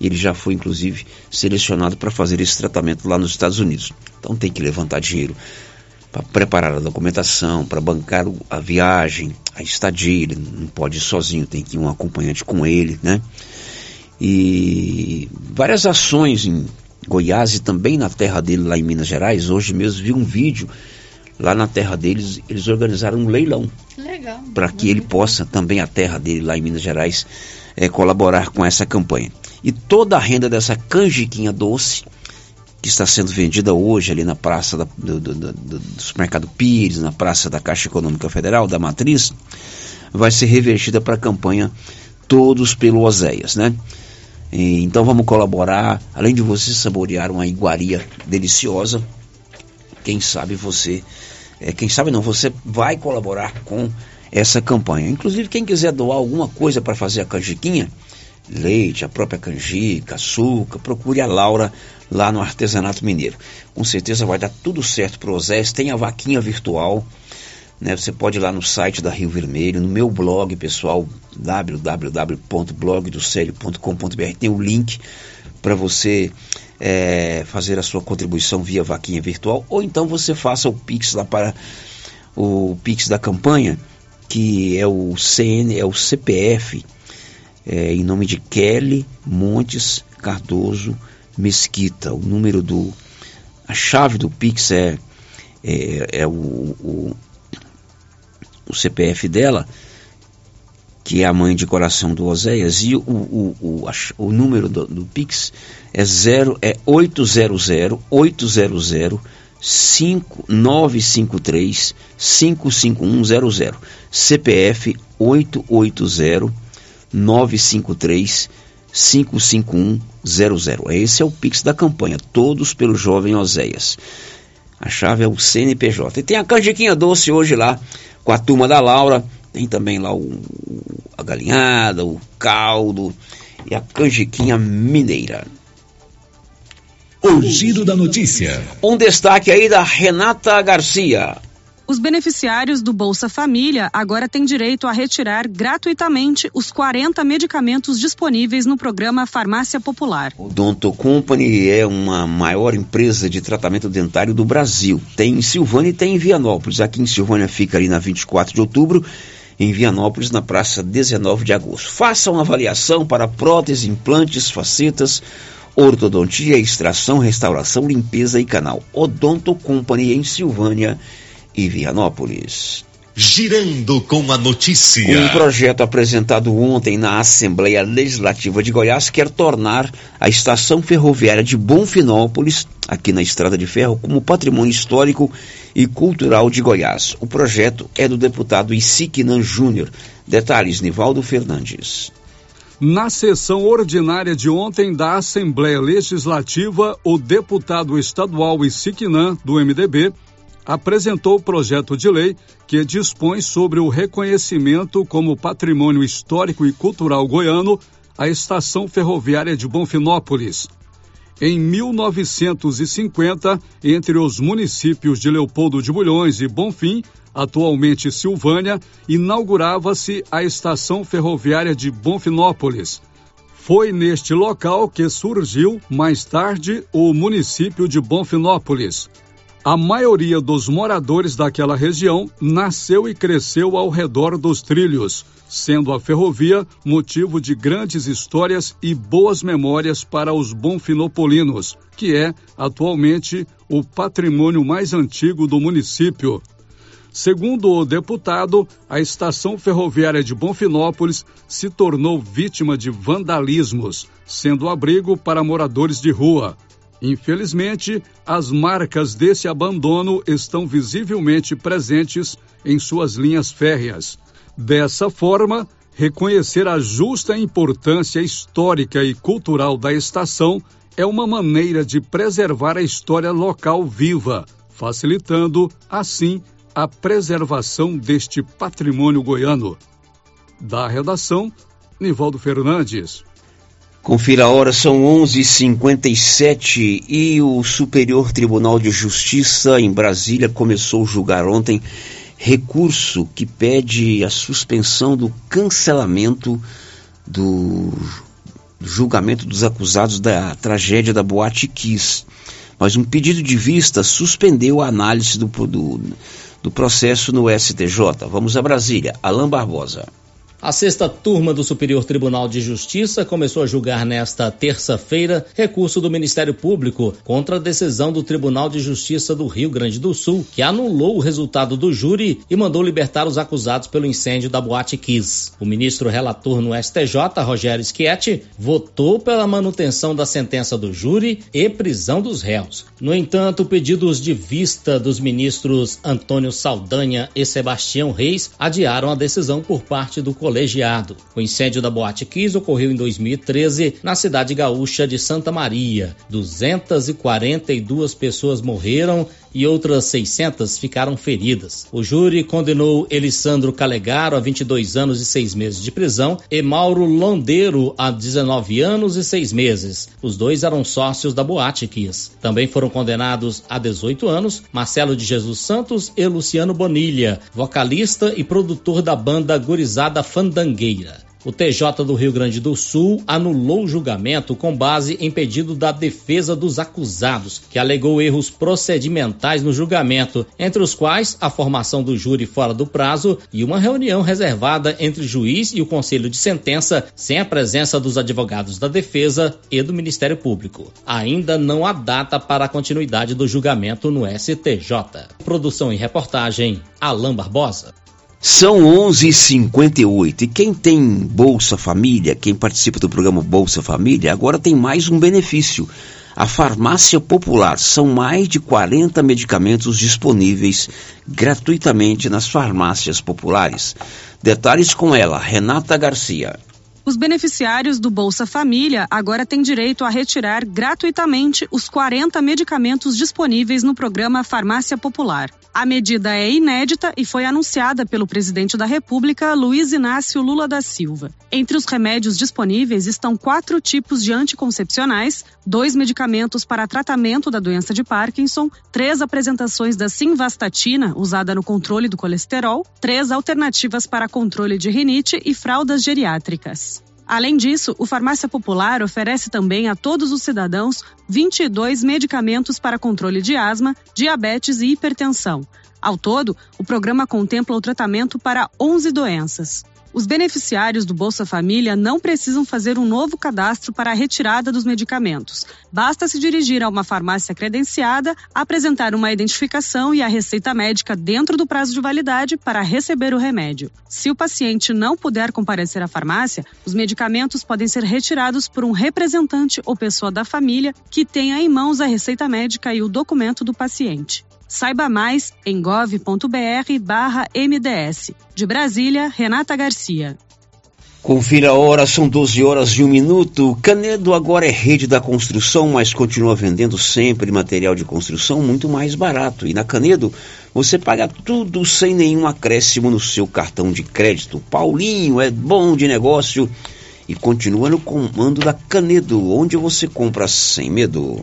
Ele já foi, inclusive, selecionado para fazer esse tratamento lá nos Estados Unidos. Então tem que levantar dinheiro para preparar a documentação, para bancar a viagem, a estadia. Ele não pode ir sozinho, tem que ir um acompanhante com ele, né? E várias ações em Goiás e também na terra dele lá em Minas Gerais. Hoje mesmo vi um vídeo lá na terra deles, eles organizaram um leilão Legal. para que ele possa também a terra dele lá em Minas Gerais eh, colaborar com essa campanha. E toda a renda dessa canjiquinha doce que está sendo vendida hoje ali na praça da- do, do- do- do- do supermercado Pires, na praça da Caixa Econômica Federal, da Matriz, vai ser revertida para a campanha Todos pelo Oséias, né? E, então vamos colaborar, além de você saborear uma iguaria deliciosa, quem sabe você, é, quem sabe não, você vai colaborar com essa campanha. Inclusive, quem quiser doar alguma coisa para fazer a canjiquinha, leite, a própria canjica, açúcar, procure a Laura lá no Artesanato Mineiro. Com certeza vai dar tudo certo para o Osés. Tem a vaquinha virtual, né? Você pode ir lá no site da Rio Vermelho, no meu blog pessoal, www.blogdocelio.com.br, tem o link para você é, fazer a sua contribuição via vaquinha virtual, ou então você faça o Pix lá para o Pix da campanha, que é o CN, é o CPF, é, em nome de Kelly Montes Cardoso Mesquita. O número do. A chave do Pix é, é, é o, o o CPF dela, que é a mãe de coração do Oséias, e o, o, o, o número do, do, Pix é, zero, é 800 800 5953 55100. CPF 880 953 55100. Esse é o Pix da campanha, todos pelo jovem Oséias. A chave é o CNPJ. E tem a canjiquinha doce hoje lá com a turma da Laura. Tem também lá o, a galinhada, o caldo e a canjiquinha mineira. O giro da notícia. Um destaque aí da Renata Garcia. Os beneficiários do Bolsa Família agora têm direito a retirar gratuitamente os 40 medicamentos disponíveis no programa Farmácia Popular. O Donto Company é uma maior empresa de tratamento dentário do Brasil. Tem em Silvânia e tem em Vianópolis. Aqui em Silvânia fica ali na 24 de outubro, em Vianópolis na praça 19 de agosto. Faça uma avaliação para prótese, implantes, facetas, ortodontia, extração, restauração, limpeza e canal. Odonto Company em Silvânia e Vianópolis. Girando com a notícia. Um projeto apresentado ontem na Assembleia Legislativa de Goiás quer tornar a estação ferroviária de Bonfinópolis, aqui na Estrada de Ferro, como patrimônio histórico e cultural de Goiás. O projeto é do deputado Isiquinan Júnior. Detalhes, Nivaldo Fernandes. Na sessão ordinária de ontem da Assembleia Legislativa, o deputado estadual Isiquinan, do MDB, apresentou o projeto de lei que dispõe sobre o reconhecimento como patrimônio histórico e cultural goiano a estação ferroviária de Bonfinópolis. Em 1950, entre os municípios de Leopoldo de Bulhões e Bonfim, atualmente Silvânia, inaugurava-se a estação ferroviária de Bonfinópolis. Foi neste local que surgiu, mais tarde, o município de Bonfinópolis. A maioria dos moradores daquela região nasceu e cresceu ao redor dos trilhos, sendo a ferrovia motivo de grandes histórias e boas memórias para os bonfinopolinos, que é, atualmente, o patrimônio mais antigo do município. Segundo o deputado, a estação ferroviária de Bonfinópolis se tornou vítima de vandalismos, sendo abrigo para moradores de rua. Infelizmente, as marcas desse abandono estão visivelmente presentes em suas linhas férreas. Dessa forma, reconhecer a justa importância histórica e cultural da estação é uma maneira de preservar a história local viva, facilitando, assim, a preservação deste patrimônio goiano. Da redação, Nivaldo Fernandes. Confira a hora, são 11h57 e o Superior Tribunal de Justiça em Brasília começou a julgar ontem recurso que pede a suspensão do cancelamento do julgamento dos acusados da tragédia da Boate Kiss. Mas um pedido de vista suspendeu a análise do, do, do processo no STJ. Vamos a Brasília. Alain Barbosa. A sexta turma do Superior Tribunal de Justiça começou a julgar nesta terça-feira recurso do Ministério Público contra a decisão do Tribunal de Justiça do Rio Grande do Sul, que anulou o resultado do júri e mandou libertar os acusados pelo incêndio da Boate Kiss. O ministro relator no STJ, Rogério Schietti, votou pela manutenção da sentença do júri e prisão dos réus. No entanto, pedidos de vista dos ministros Antônio Saldanha e Sebastião Reis adiaram a decisão por parte do colegiado colegiado. O incêndio da Boate Kiss ocorreu em 2013 na cidade gaúcha de Santa Maria. 242 pessoas morreram e outras 600 ficaram feridas. O júri condenou Elisandro Calegaro a 22 anos e 6 meses de prisão e Mauro Londeiro a 19 anos e 6 meses. Os dois eram sócios da Boate Kiss. Também foram condenados a 18 anos Marcelo de Jesus Santos e Luciano Bonilha, vocalista e produtor da banda Gurizada Fandangueira. O TJ do Rio Grande do Sul anulou o julgamento com base em pedido da defesa dos acusados, que alegou erros procedimentais no julgamento, entre os quais a formação do júri fora do prazo e uma reunião reservada entre o juiz e o conselho de sentença sem a presença dos advogados da defesa e do Ministério Público. Ainda não há data para a continuidade do julgamento no STJ. Produção e reportagem: Alain Barbosa. São 11h58 e quem tem Bolsa Família, quem participa do programa Bolsa Família, agora tem mais um benefício. A Farmácia Popular. São mais de 40 medicamentos disponíveis gratuitamente nas farmácias populares. Detalhes com ela, Renata Garcia. Os beneficiários do Bolsa Família agora têm direito a retirar gratuitamente os 40 medicamentos disponíveis no programa Farmácia Popular. A medida é inédita e foi anunciada pelo presidente da República, Luiz Inácio Lula da Silva. Entre os remédios disponíveis estão quatro tipos de anticoncepcionais, dois medicamentos para tratamento da doença de Parkinson, três apresentações da simvastatina, usada no controle do colesterol, três alternativas para controle de rinite e fraldas geriátricas. Além disso, o Farmácia Popular oferece também a todos os cidadãos 22 medicamentos para controle de asma, diabetes e hipertensão. Ao todo, o programa contempla o tratamento para 11 doenças. Os beneficiários do Bolsa Família não precisam fazer um novo cadastro para a retirada dos medicamentos. Basta se dirigir a uma farmácia credenciada, apresentar uma identificação e a receita médica dentro do prazo de validade para receber o remédio. Se o paciente não puder comparecer à farmácia, os medicamentos podem ser retirados por um representante ou pessoa da família que tenha em mãos a receita médica e o documento do paciente. Saiba mais em gov.br/mds. De Brasília, Renata Garcia. Confira a hora, são 12 horas e um minuto. Canedo agora é rede da construção, mas continua vendendo sempre material de construção muito mais barato. E na Canedo você paga tudo sem nenhum acréscimo no seu cartão de crédito. Paulinho é bom de negócio e continua no comando da Canedo, onde você compra sem medo.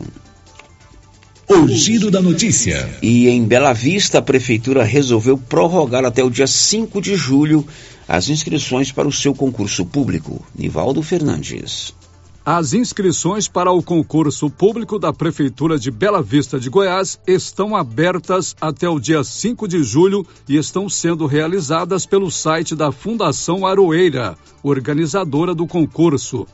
O giro da notícia. E em Bela Vista, a prefeitura resolveu prorrogar até o dia 5 de julho as inscrições para o seu concurso público. Nivaldo Fernandes. As inscrições para o concurso público da Prefeitura de Bela Vista de Goiás estão abertas até o dia 5 de julho e estão sendo realizadas pelo site da Fundação Aroeira, organizadora do concurso.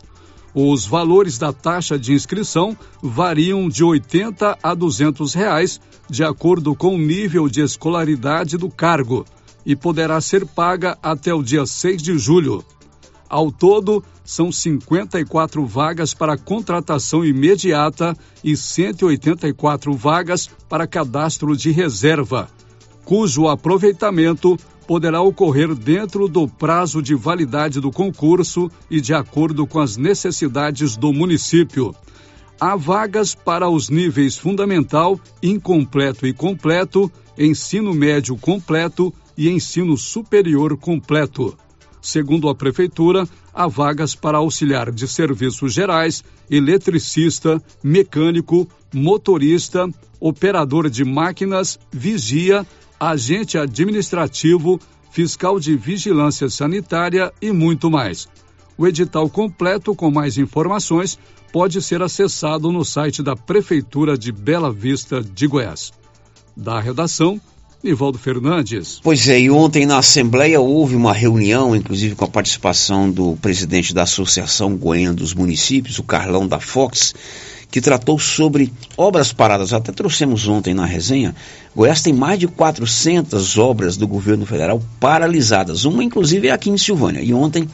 Os valores da taxa de inscrição variam de 80 a 200 reais, de acordo com o nível de escolaridade do cargo, e poderá ser paga até o dia 6 de julho. Ao todo, são 54 vagas para contratação imediata e 184 vagas para cadastro de reserva, cujo aproveitamento poderá ocorrer dentro do prazo de validade do concurso e de acordo com as necessidades do município. Há vagas para os níveis fundamental, incompleto e completo, ensino médio completo e ensino superior completo. Segundo a Prefeitura, há vagas para auxiliar de serviços gerais, eletricista, mecânico, motorista, operador de máquinas, vigia, agente administrativo, fiscal de vigilância sanitária e muito mais. O edital completo com mais informações pode ser acessado no site da Prefeitura de Bela Vista de Goiás. Da redação, Nivaldo Fernandes. Pois é, e ontem na Assembleia houve uma reunião, inclusive com a participação do presidente da Associação Goiana dos Municípios, o Carlão da Fox, que tratou sobre obras paradas. Até trouxemos ontem na resenha. Goiás tem mais de 400 obras do governo federal paralisadas. Uma, inclusive, é aqui em Silvânia. E ontem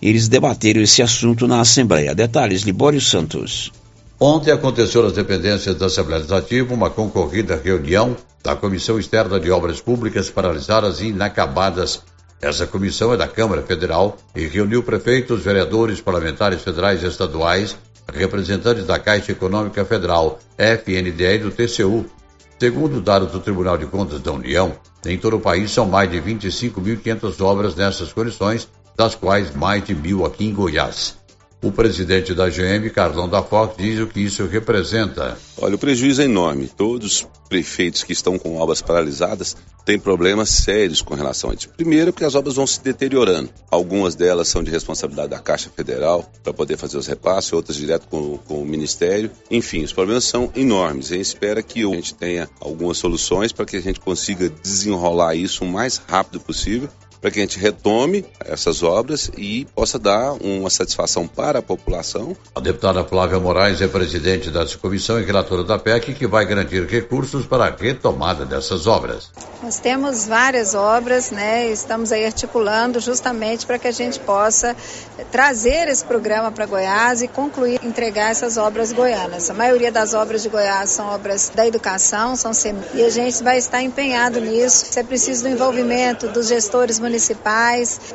eles debateram esse assunto na Assembleia. Detalhes, Libório Santos. Ontem aconteceu nas dependências da Assembleia Legislativa uma concorrida reunião da Comissão Externa de Obras Públicas Paralisadas e Inacabadas. Essa comissão é da Câmara Federal e reuniu prefeitos, vereadores, parlamentares federais e estaduais, representantes da Caixa Econômica Federal, FNDE e do TCU. Segundo dados do Tribunal de Contas da União, em todo o país são mais de 25.500 obras nessas condições, das quais mais de mil aqui em Goiás. O presidente da GM, Carlão da Fox, diz o que isso representa. Olha, o prejuízo é enorme. Todos os prefeitos que estão com obras paralisadas têm problemas sérios com relação a isso. Primeiro, porque as obras vão se deteriorando. Algumas delas são de responsabilidade da Caixa Federal para poder fazer os repasses, outras direto com, com o Ministério. Enfim, os problemas são enormes. A gente espera que a gente tenha algumas soluções para que a gente consiga desenrolar isso o mais rápido possível para que a gente retome essas obras e possa dar uma satisfação para a população. A deputada Flávia Moraes é presidente dessa comissão e relatora da PEC que vai garantir recursos para a retomada dessas obras. Nós temos várias obras, né? Estamos aí articulando justamente para que a gente possa trazer esse programa para Goiás e concluir, entregar essas obras goianas. A maioria das obras de Goiás são obras da educação, são e a gente vai estar empenhado nisso. É preciso do envolvimento dos gestores municipais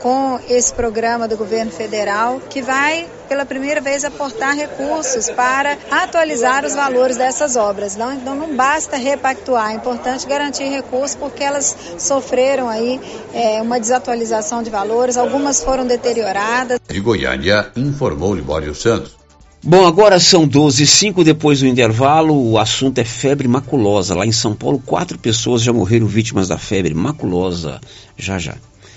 com esse programa do governo federal que vai pela primeira vez aportar recursos para atualizar os valores dessas obras. Não, então não basta repactuar, é importante garantir recursos porque elas sofreram aí é, uma desatualização de valores, algumas foram deterioradas. De Goiânia, informou Libório Santos. Bom, agora são 12 e 5 depois do intervalo. O assunto é febre maculosa. Lá em São Paulo, quatro pessoas já morreram vítimas da febre maculosa. Já, já.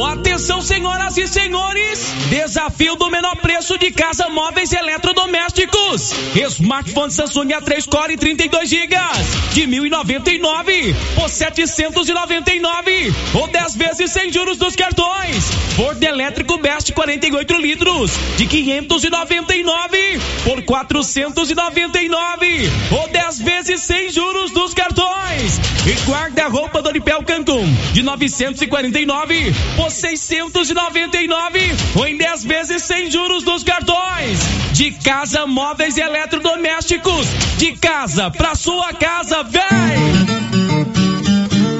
Atenção, senhoras e senhores! Desafio do menor preço de casa móveis eletrodomésticos. Smartphone Samsung A3 Core 32 GB de 1.099 por 799 ou 10 vezes sem juros dos cartões. Forno elétrico Best 48 litros de 599 por 499 ou 10 vezes sem juros dos cartões. E guarda-roupa do Doripel Cancun de 949 por 699 ou em 10 vezes sem juros dos cartões. De casa, móveis e eletrodomésticos. De casa pra sua casa, vem!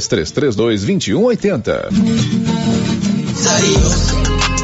3332 2180.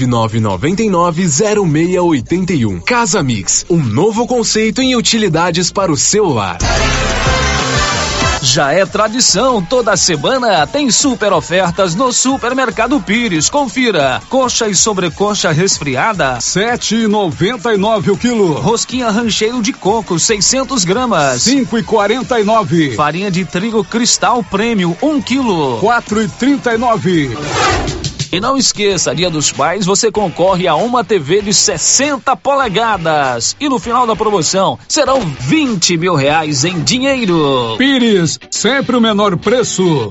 99990681. Casa Mix, um novo conceito em utilidades para o celular. Já é tradição, toda semana tem super ofertas no Supermercado Pires. Confira: coxa e sobrecoxa resfriada, 7,99 o quilo. Rosquinha rancheiro de coco, 600 gramas, 5,49. Farinha de trigo cristal prêmio, 1 quilo, 4,39. E não esqueça, Dia dos Pais, você concorre a uma TV de 60 polegadas. E no final da promoção serão 20 mil reais em dinheiro. Pires, sempre o menor preço.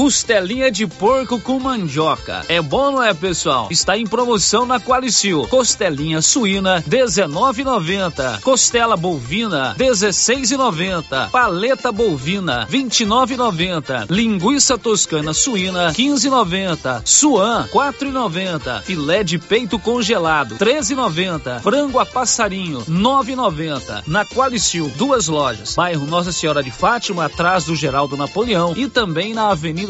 Costelinha de porco com mandioca. É bom, não é, pessoal? Está em promoção na Qualicil. Costelinha suína, 19,90. Costela bovina, 16,90. Paleta bovina, 29,90. Linguiça toscana suína, 15,90. Suan, 4,90. Filé de peito congelado, 13,90. Frango a passarinho, 9,90. Na Qualicil, duas lojas. Bairro Nossa Senhora de Fátima, atrás do Geraldo Napoleão e também na Avenida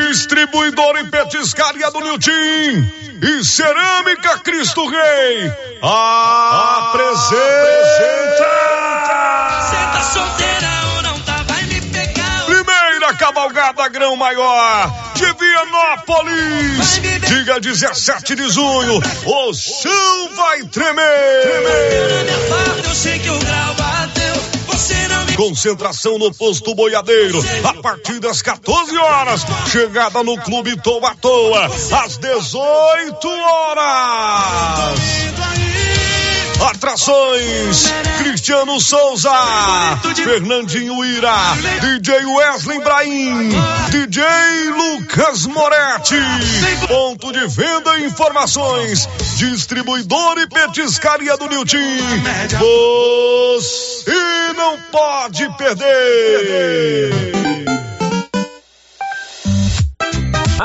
Distribuidor e petiscaria do Niltim e Cerâmica Cristo Rei apresenta. Tá solteirão, não tá, vai me pegar. Primeira cavalgada grão maior de Vianópolis. Dia 17 de junho, o chão vai tremer. Eu sei que o grau Concentração no posto boiadeiro a partir das 14 horas. Chegada no Clube Toa Toa às 18 horas. Atrações: Cristiano Souza, Fernandinho Ira, DJ Wesley Brahim, DJ Lucas Moretti. Ponto de venda e informações: Distribuidor e petiscaria do Niltim. Você não pode perder.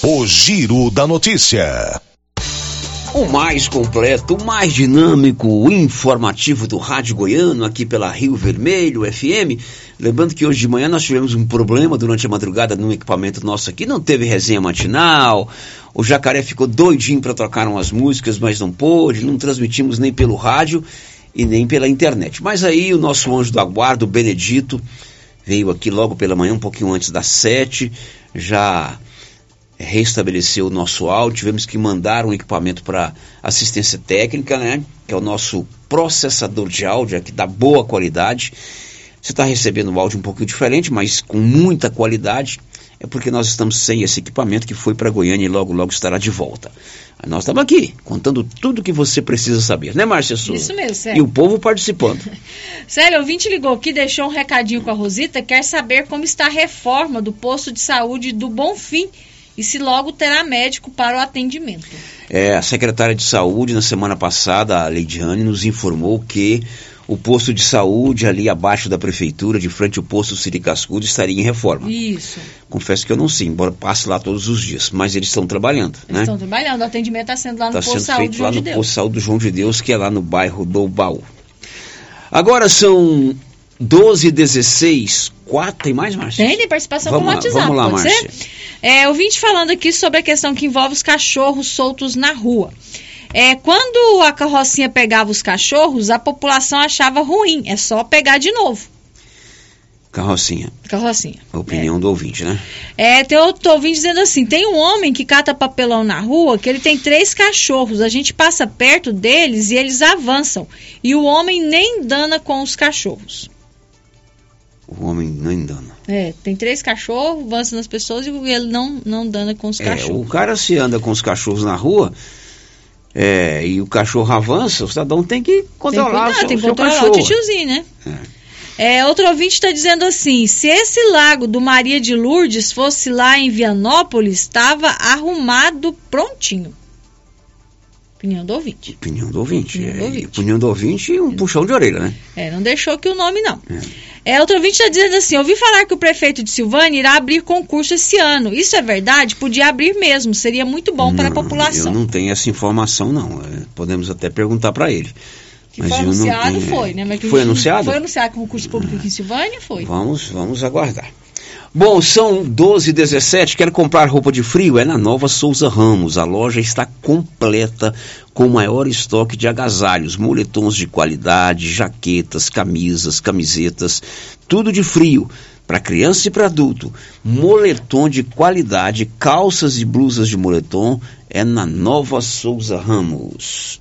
O Giro da Notícia. O mais completo, o mais dinâmico, o informativo do Rádio Goiano, aqui pela Rio Vermelho FM. Lembrando que hoje de manhã nós tivemos um problema durante a madrugada no equipamento nosso aqui, não teve resenha matinal. O jacaré ficou doidinho para trocar umas músicas, mas não pôde, não transmitimos nem pelo rádio e nem pela internet. Mas aí o nosso anjo da guarda, o Benedito, veio aqui logo pela manhã, um pouquinho antes das sete, já restabeleceu o nosso áudio, tivemos que mandar um equipamento para assistência técnica, né? Que é o nosso processador de áudio, é que dá boa qualidade. Você está recebendo um áudio um pouquinho diferente, mas com muita qualidade. É porque nós estamos sem esse equipamento que foi para Goiânia e logo, logo estará de volta. Nós estamos aqui, contando tudo que você precisa saber, né, Márcia Souza? Isso mesmo, Célio. E o povo participando. Célio, o ouvinte ligou aqui, deixou um recadinho com a Rosita, quer saber como está a reforma do posto de saúde do Bonfim e se logo terá médico para o atendimento. É, a secretária de saúde, na semana passada, a Leidiane, nos informou que o posto de saúde ali abaixo da prefeitura, de frente ao posto Siri Cascudo, estaria em reforma. Isso. Confesso que eu não sei, embora passe lá todos os dias, mas eles estão trabalhando, Eles né? estão trabalhando, o atendimento está sendo lá no Está posto sendo saúde feito João lá de no Deus. posto de saúde do João de Deus, que é lá no bairro do Baú. Agora são 12 16 4 tem mais, Márcia? Tem, tem participação Vamos com o lá, WhatsApp, vamos lá, Márcia. É, ouvinte falando aqui sobre a questão que envolve os cachorros soltos na rua. É, quando a carrocinha pegava os cachorros, a população achava ruim, é só pegar de novo. Carrocinha, Carrocinha. a opinião do ouvinte, né? É, tem outro ouvinte dizendo assim: tem um homem que cata papelão na rua que ele tem três cachorros. A gente passa perto deles e eles avançam. E o homem nem dana com os cachorros. O homem não engana. É, tem três cachorros, avança nas pessoas e ele não, não dana com os É, cachorros. o cara se anda com os cachorros na rua é, e o cachorro avança, o cidadão tem que controlar tem o que, seu, tem que controlar cachorro. o titiozinho, né? É, outro ouvinte está dizendo assim: se esse lago do Maria de Lourdes fosse lá em Vianópolis, estava arrumado prontinho. Opinião do ouvinte. Opinião do ouvinte. Opinião do é, ouvinte. Opinião do ouvinte e um puxão de orelha, né? É, não deixou aqui o nome, não. É, outro ouvinte está dizendo assim: ouvi falar que o prefeito de Silvânia irá abrir concurso esse ano. Isso é verdade? Podia abrir mesmo, seria muito bom para a Eu população. não tenho essa informação, não. É, podemos até perguntar para ele. Que Mas foi eu não anunciado, tenho- foi, né? Mas Foi anunciado? Foi anunciado o concurso público aqui em Silvânia foi. Vamos, vamos aguardar. Bom, são 12 e 17 Quer comprar roupa de frio? É na Nova Souza Ramos. A loja está completa com o maior estoque de agasalhos, moletons de qualidade, jaquetas, camisas, camisetas, tudo de frio. Para criança e para adulto. Moletom de qualidade, calças e blusas de moletom é na Nova Souza Ramos.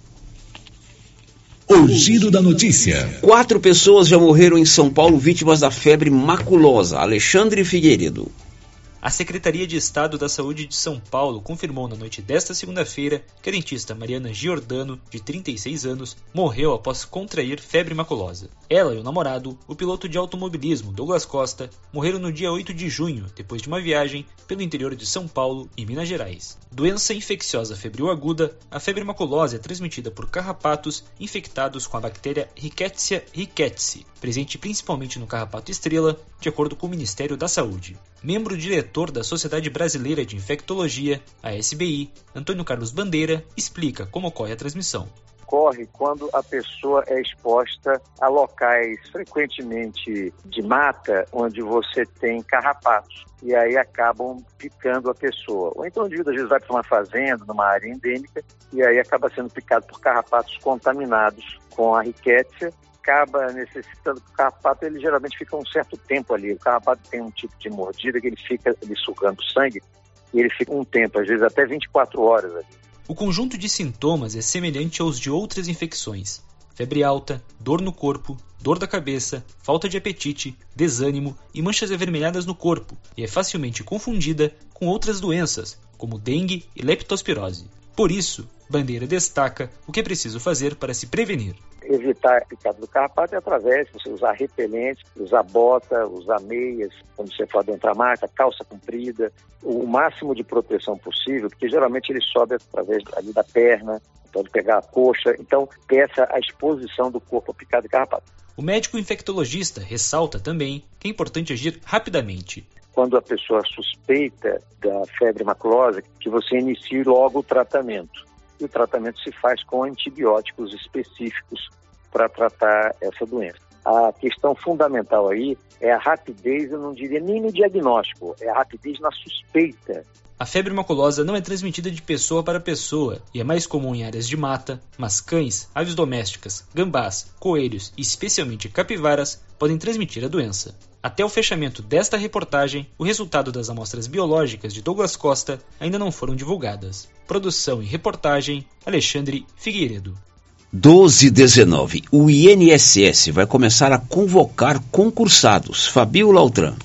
O Giro da Notícia. Quatro pessoas já morreram em São Paulo vítimas da febre maculosa. Alexandre Figueiredo. A Secretaria de Estado da Saúde de São Paulo confirmou na noite desta segunda-feira que a dentista Mariana Giordano, de 36 anos, morreu após contrair febre maculosa. Ela e o namorado, o piloto de automobilismo Douglas Costa, morreram no dia 8 de junho, depois de uma viagem pelo interior de São Paulo e Minas Gerais. Doença infecciosa febril aguda, a febre maculosa é transmitida por carrapatos infectados com a bactéria Rickettsia rickettsii, presente principalmente no carrapato estrela, de acordo com o Ministério da Saúde. Membro diretor da Sociedade Brasileira de Infectologia, a SBI, Antônio Carlos Bandeira, explica como ocorre a transmissão. ocorre quando a pessoa é exposta a locais frequentemente de mata, onde você tem carrapatos. E aí acabam picando a pessoa. Ou então o indivíduo às vezes vai para uma fazenda, numa área endêmica, e aí acaba sendo picado por carrapatos contaminados com a riquétia. Acaba necessitando que o carrapato, ele geralmente fica um certo tempo ali. O carrapato tem um tipo de mordida que ele fica ele sugando sangue, e ele fica um tempo, às vezes até 24 horas ali. O conjunto de sintomas é semelhante aos de outras infecções: febre alta, dor no corpo, dor da cabeça, falta de apetite, desânimo e manchas avermelhadas no corpo, e é facilmente confundida com outras doenças, como dengue e leptospirose. Por isso, Bandeira destaca o que é preciso fazer para se prevenir. Evitar a picada do carrapato é através de você usar repelente, usar bota, usar meias, quando você for dentro da marca, calça comprida, o máximo de proteção possível, porque geralmente ele sobe através ali da perna, pode pegar a coxa, então peça a exposição do corpo a picada de carrapato. O médico infectologista ressalta também que é importante agir rapidamente. Quando a pessoa suspeita da febre maculosa, que você inicie logo o tratamento. E o tratamento se faz com antibióticos específicos para tratar essa doença. A questão fundamental aí é a rapidez, eu não diria nem no diagnóstico, é a rapidez na suspeita a febre maculosa não é transmitida de pessoa para pessoa e é mais comum em áreas de mata, mas cães, aves domésticas, gambás, coelhos e especialmente capivaras podem transmitir a doença. Até o fechamento desta reportagem, o resultado das amostras biológicas de Douglas Costa ainda não foram divulgadas. Produção e reportagem: Alexandre Figueiredo. 12 e 19. O INSS vai começar a convocar concursados. Fabio Altran.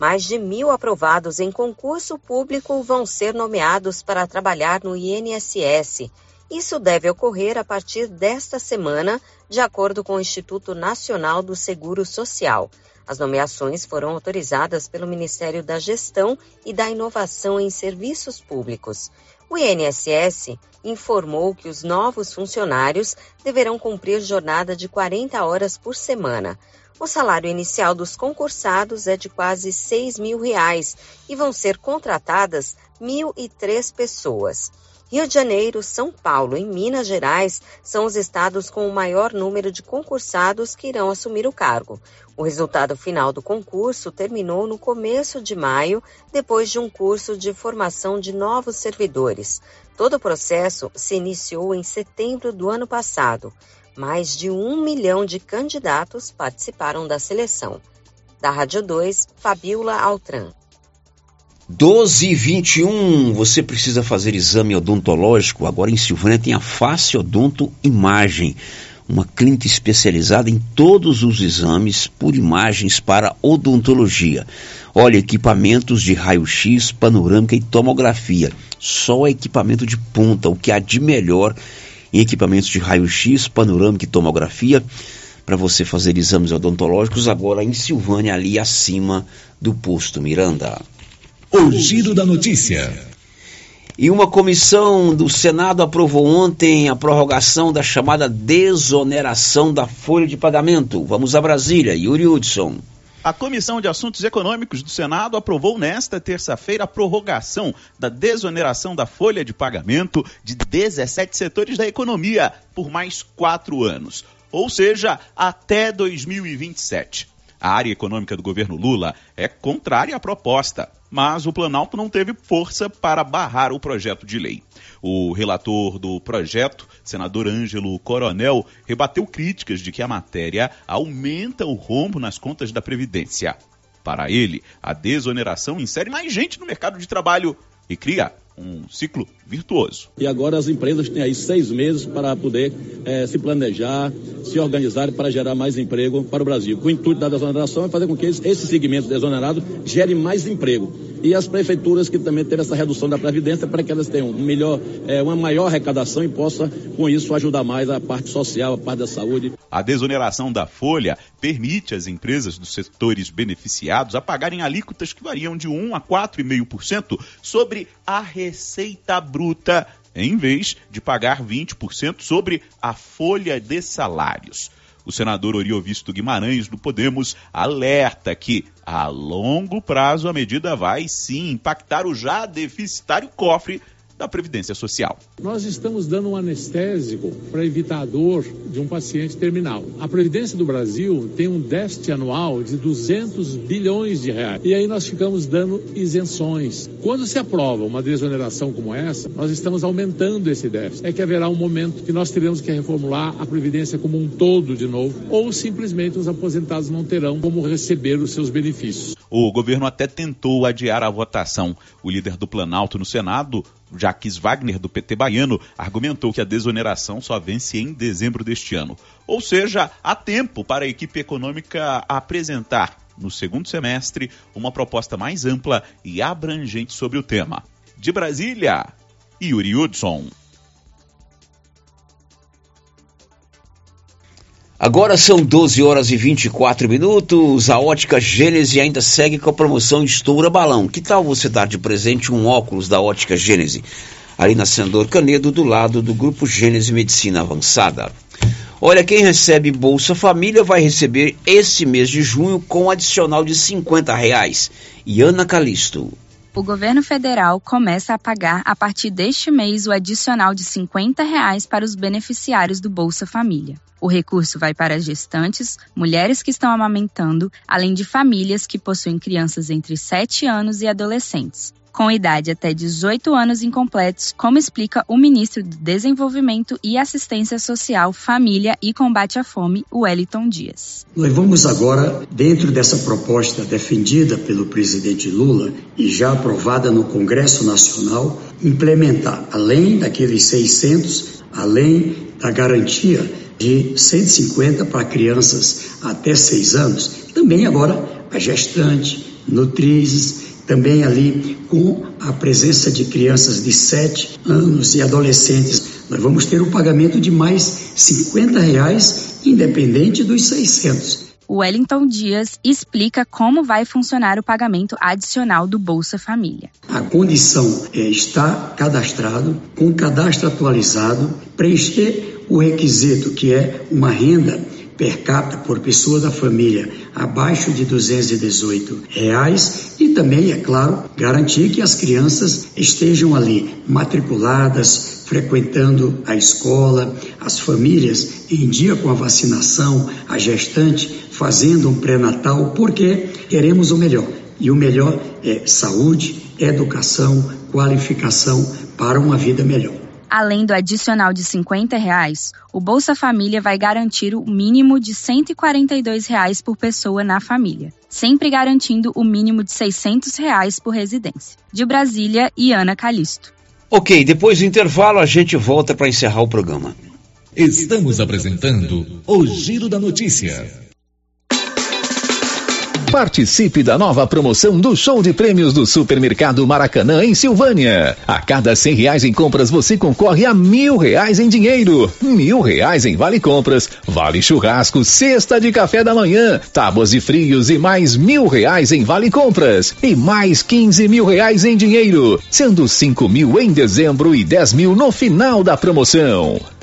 Mais de mil aprovados em concurso público vão ser nomeados para trabalhar no INSS. Isso deve ocorrer a partir desta semana, de acordo com o Instituto Nacional do Seguro Social. As nomeações foram autorizadas pelo Ministério da Gestão e da Inovação em Serviços Públicos. O INSS informou que os novos funcionários deverão cumprir jornada de 40 horas por semana. O salário inicial dos concursados é de quase 6 mil reais e vão ser contratadas 1.003 pessoas. Rio de Janeiro, São Paulo e Minas Gerais são os estados com o maior número de concursados que irão assumir o cargo. O resultado final do concurso terminou no começo de maio, depois de um curso de formação de novos servidores. Todo o processo se iniciou em setembro do ano passado. Mais de um milhão de candidatos participaram da seleção. Da Rádio 2, Fabiola Altran. 12 e 21, você precisa fazer exame odontológico? Agora em Silvânia tem a Face Odonto Imagem, uma clínica especializada em todos os exames por imagens para odontologia. Olha, equipamentos de raio-x, panorâmica e tomografia. Só equipamento de ponta, o que há de melhor em equipamentos de raio-x, panorâmica e tomografia para você fazer exames odontológicos agora em Silvânia, ali acima do posto Miranda. O giro da notícia. E uma comissão do Senado aprovou ontem a prorrogação da chamada desoneração da folha de pagamento. Vamos a Brasília, Yuri Hudson. A Comissão de Assuntos Econômicos do Senado aprovou nesta terça-feira a prorrogação da desoneração da folha de pagamento de 17 setores da economia por mais quatro anos, ou seja, até 2027. A área econômica do governo Lula é contrária à proposta, mas o Planalto não teve força para barrar o projeto de lei. O relator do projeto, senador Ângelo Coronel, rebateu críticas de que a matéria aumenta o rombo nas contas da Previdência. Para ele, a desoneração insere mais gente no mercado de trabalho e cria um ciclo virtuoso. E agora as empresas têm aí seis meses para poder é, se planejar, se organizar para gerar mais emprego para o Brasil. O intuito da desoneração é fazer com que esse segmento desonerados gere mais emprego. E as prefeituras que também teve essa redução da Previdência para que elas tenham um melhor, é, uma maior arrecadação e possa, com isso, ajudar mais a parte social, a parte da saúde. A desoneração da folha permite às empresas dos setores beneficiados a pagarem alíquotas que variam de 1 a 4,5% sobre a receita bruta, em vez de pagar 20% sobre a folha de salários. O senador Oriovisto Guimarães, do Podemos, alerta que, a longo prazo, a medida vai sim impactar o já deficitário cofre da Previdência Social. Nós estamos dando um anestésico para evitar a dor de um paciente terminal. A Previdência do Brasil tem um déficit anual de 200 bilhões de reais. E aí nós ficamos dando isenções. Quando se aprova uma desoneração como essa, nós estamos aumentando esse déficit. É que haverá um momento que nós teremos que reformular a Previdência como um todo de novo, ou simplesmente os aposentados não terão como receber os seus benefícios. O governo até tentou adiar a votação. O líder do Planalto no Senado, Jaques Wagner, do PT baiano, argumentou que a desoneração só vence em dezembro deste ano. Ou seja, há tempo para a equipe econômica apresentar, no segundo semestre, uma proposta mais ampla e abrangente sobre o tema. De Brasília, Yuri Hudson. Agora são 12 horas e 24 minutos. A ótica Gênese ainda segue com a promoção Estoura Balão. Que tal você dar de presente um óculos da ótica Gênese? Ali na Senador Canedo, do lado do Grupo Gênese Medicina Avançada. Olha, quem recebe Bolsa Família vai receber esse mês de junho com um adicional de 50 reais. E Ana Calisto. O governo federal começa a pagar a partir deste mês o adicional de 50 reais para os beneficiários do Bolsa Família. O recurso vai para gestantes, mulheres que estão amamentando, além de famílias que possuem crianças entre 7 anos e adolescentes com idade até 18 anos incompletos, como explica o ministro do Desenvolvimento e Assistência Social, Família e Combate à Fome, Wellington Dias. Nós vamos agora, dentro dessa proposta defendida pelo presidente Lula e já aprovada no Congresso Nacional, implementar, além daqueles 600, além da garantia de 150 para crianças até 6 anos, também agora a gestante, nutrizes, também ali com a presença de crianças de 7 anos e adolescentes. Nós vamos ter o pagamento de mais 50 reais, independente dos 600. Wellington Dias explica como vai funcionar o pagamento adicional do Bolsa Família. A condição é estar cadastrado, com cadastro atualizado, preencher o requisito que é uma renda per capita por pessoa da família abaixo de 218 reais e também, é claro, garantir que as crianças estejam ali matriculadas, frequentando a escola, as famílias em dia com a vacinação, a gestante fazendo um pré-natal, porque queremos o melhor. E o melhor é saúde, educação, qualificação para uma vida melhor. Além do adicional de 50 reais, o Bolsa Família vai garantir o mínimo de 142 reais por pessoa na família, sempre garantindo o mínimo de 600 reais por residência. De Brasília, Iana Calisto. Ok, depois do intervalo a gente volta para encerrar o programa. Estamos apresentando o Giro da Notícia. Participe da nova promoção do show de prêmios do Supermercado Maracanã em Silvânia. A cada cem reais em compras você concorre a mil reais em dinheiro, mil reais em vale compras, vale churrasco, cesta de café da manhã, tábuas de frios e mais mil reais em vale compras e mais quinze mil reais em dinheiro, sendo cinco mil em dezembro e dez mil no final da promoção.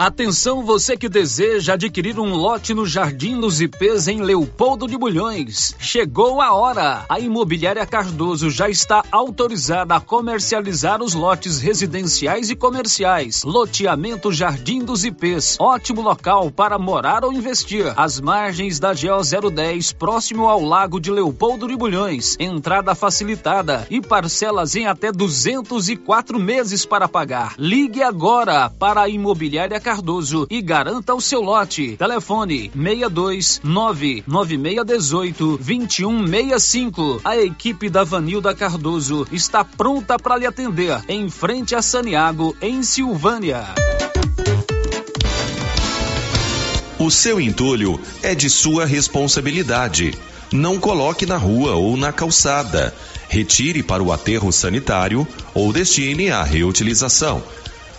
Atenção você que deseja adquirir um lote no Jardim dos Ipês em Leopoldo de Bulhões. Chegou a hora. A Imobiliária Cardoso já está autorizada a comercializar os lotes residenciais e comerciais. Loteamento Jardim dos Ipês. Ótimo local para morar ou investir. Às margens da GO 010, próximo ao Lago de Leopoldo de Bulhões. Entrada facilitada e parcelas em até 204 meses para pagar. Ligue agora para a Imobiliária Cardoso Cardoso e garanta o seu lote. Telefone 62 99618 2165. A equipe da Vanilda Cardoso está pronta para lhe atender em frente a Saniago, em Silvânia. O seu entulho é de sua responsabilidade. Não coloque na rua ou na calçada. Retire para o aterro sanitário ou destine à reutilização.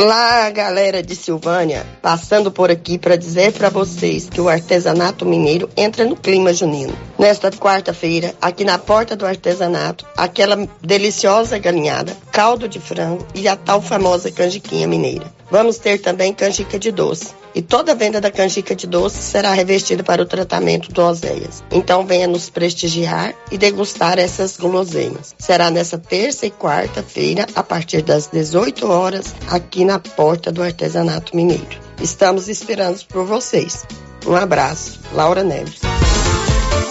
Olá, galera de Silvânia, passando por aqui para dizer para vocês que o artesanato mineiro entra no clima junino. Nesta quarta-feira, aqui na porta do artesanato, aquela deliciosa galinhada, caldo de frango e a tal famosa canjiquinha mineira. Vamos ter também canjica de doce. E toda a venda da canjica de doce será revestida para o tratamento do oséias. Então venha nos prestigiar e degustar essas guloseimas. Será nessa terça e quarta-feira, a partir das 18 horas, aqui na porta do Artesanato Mineiro. Estamos esperando por vocês. Um abraço, Laura Neves.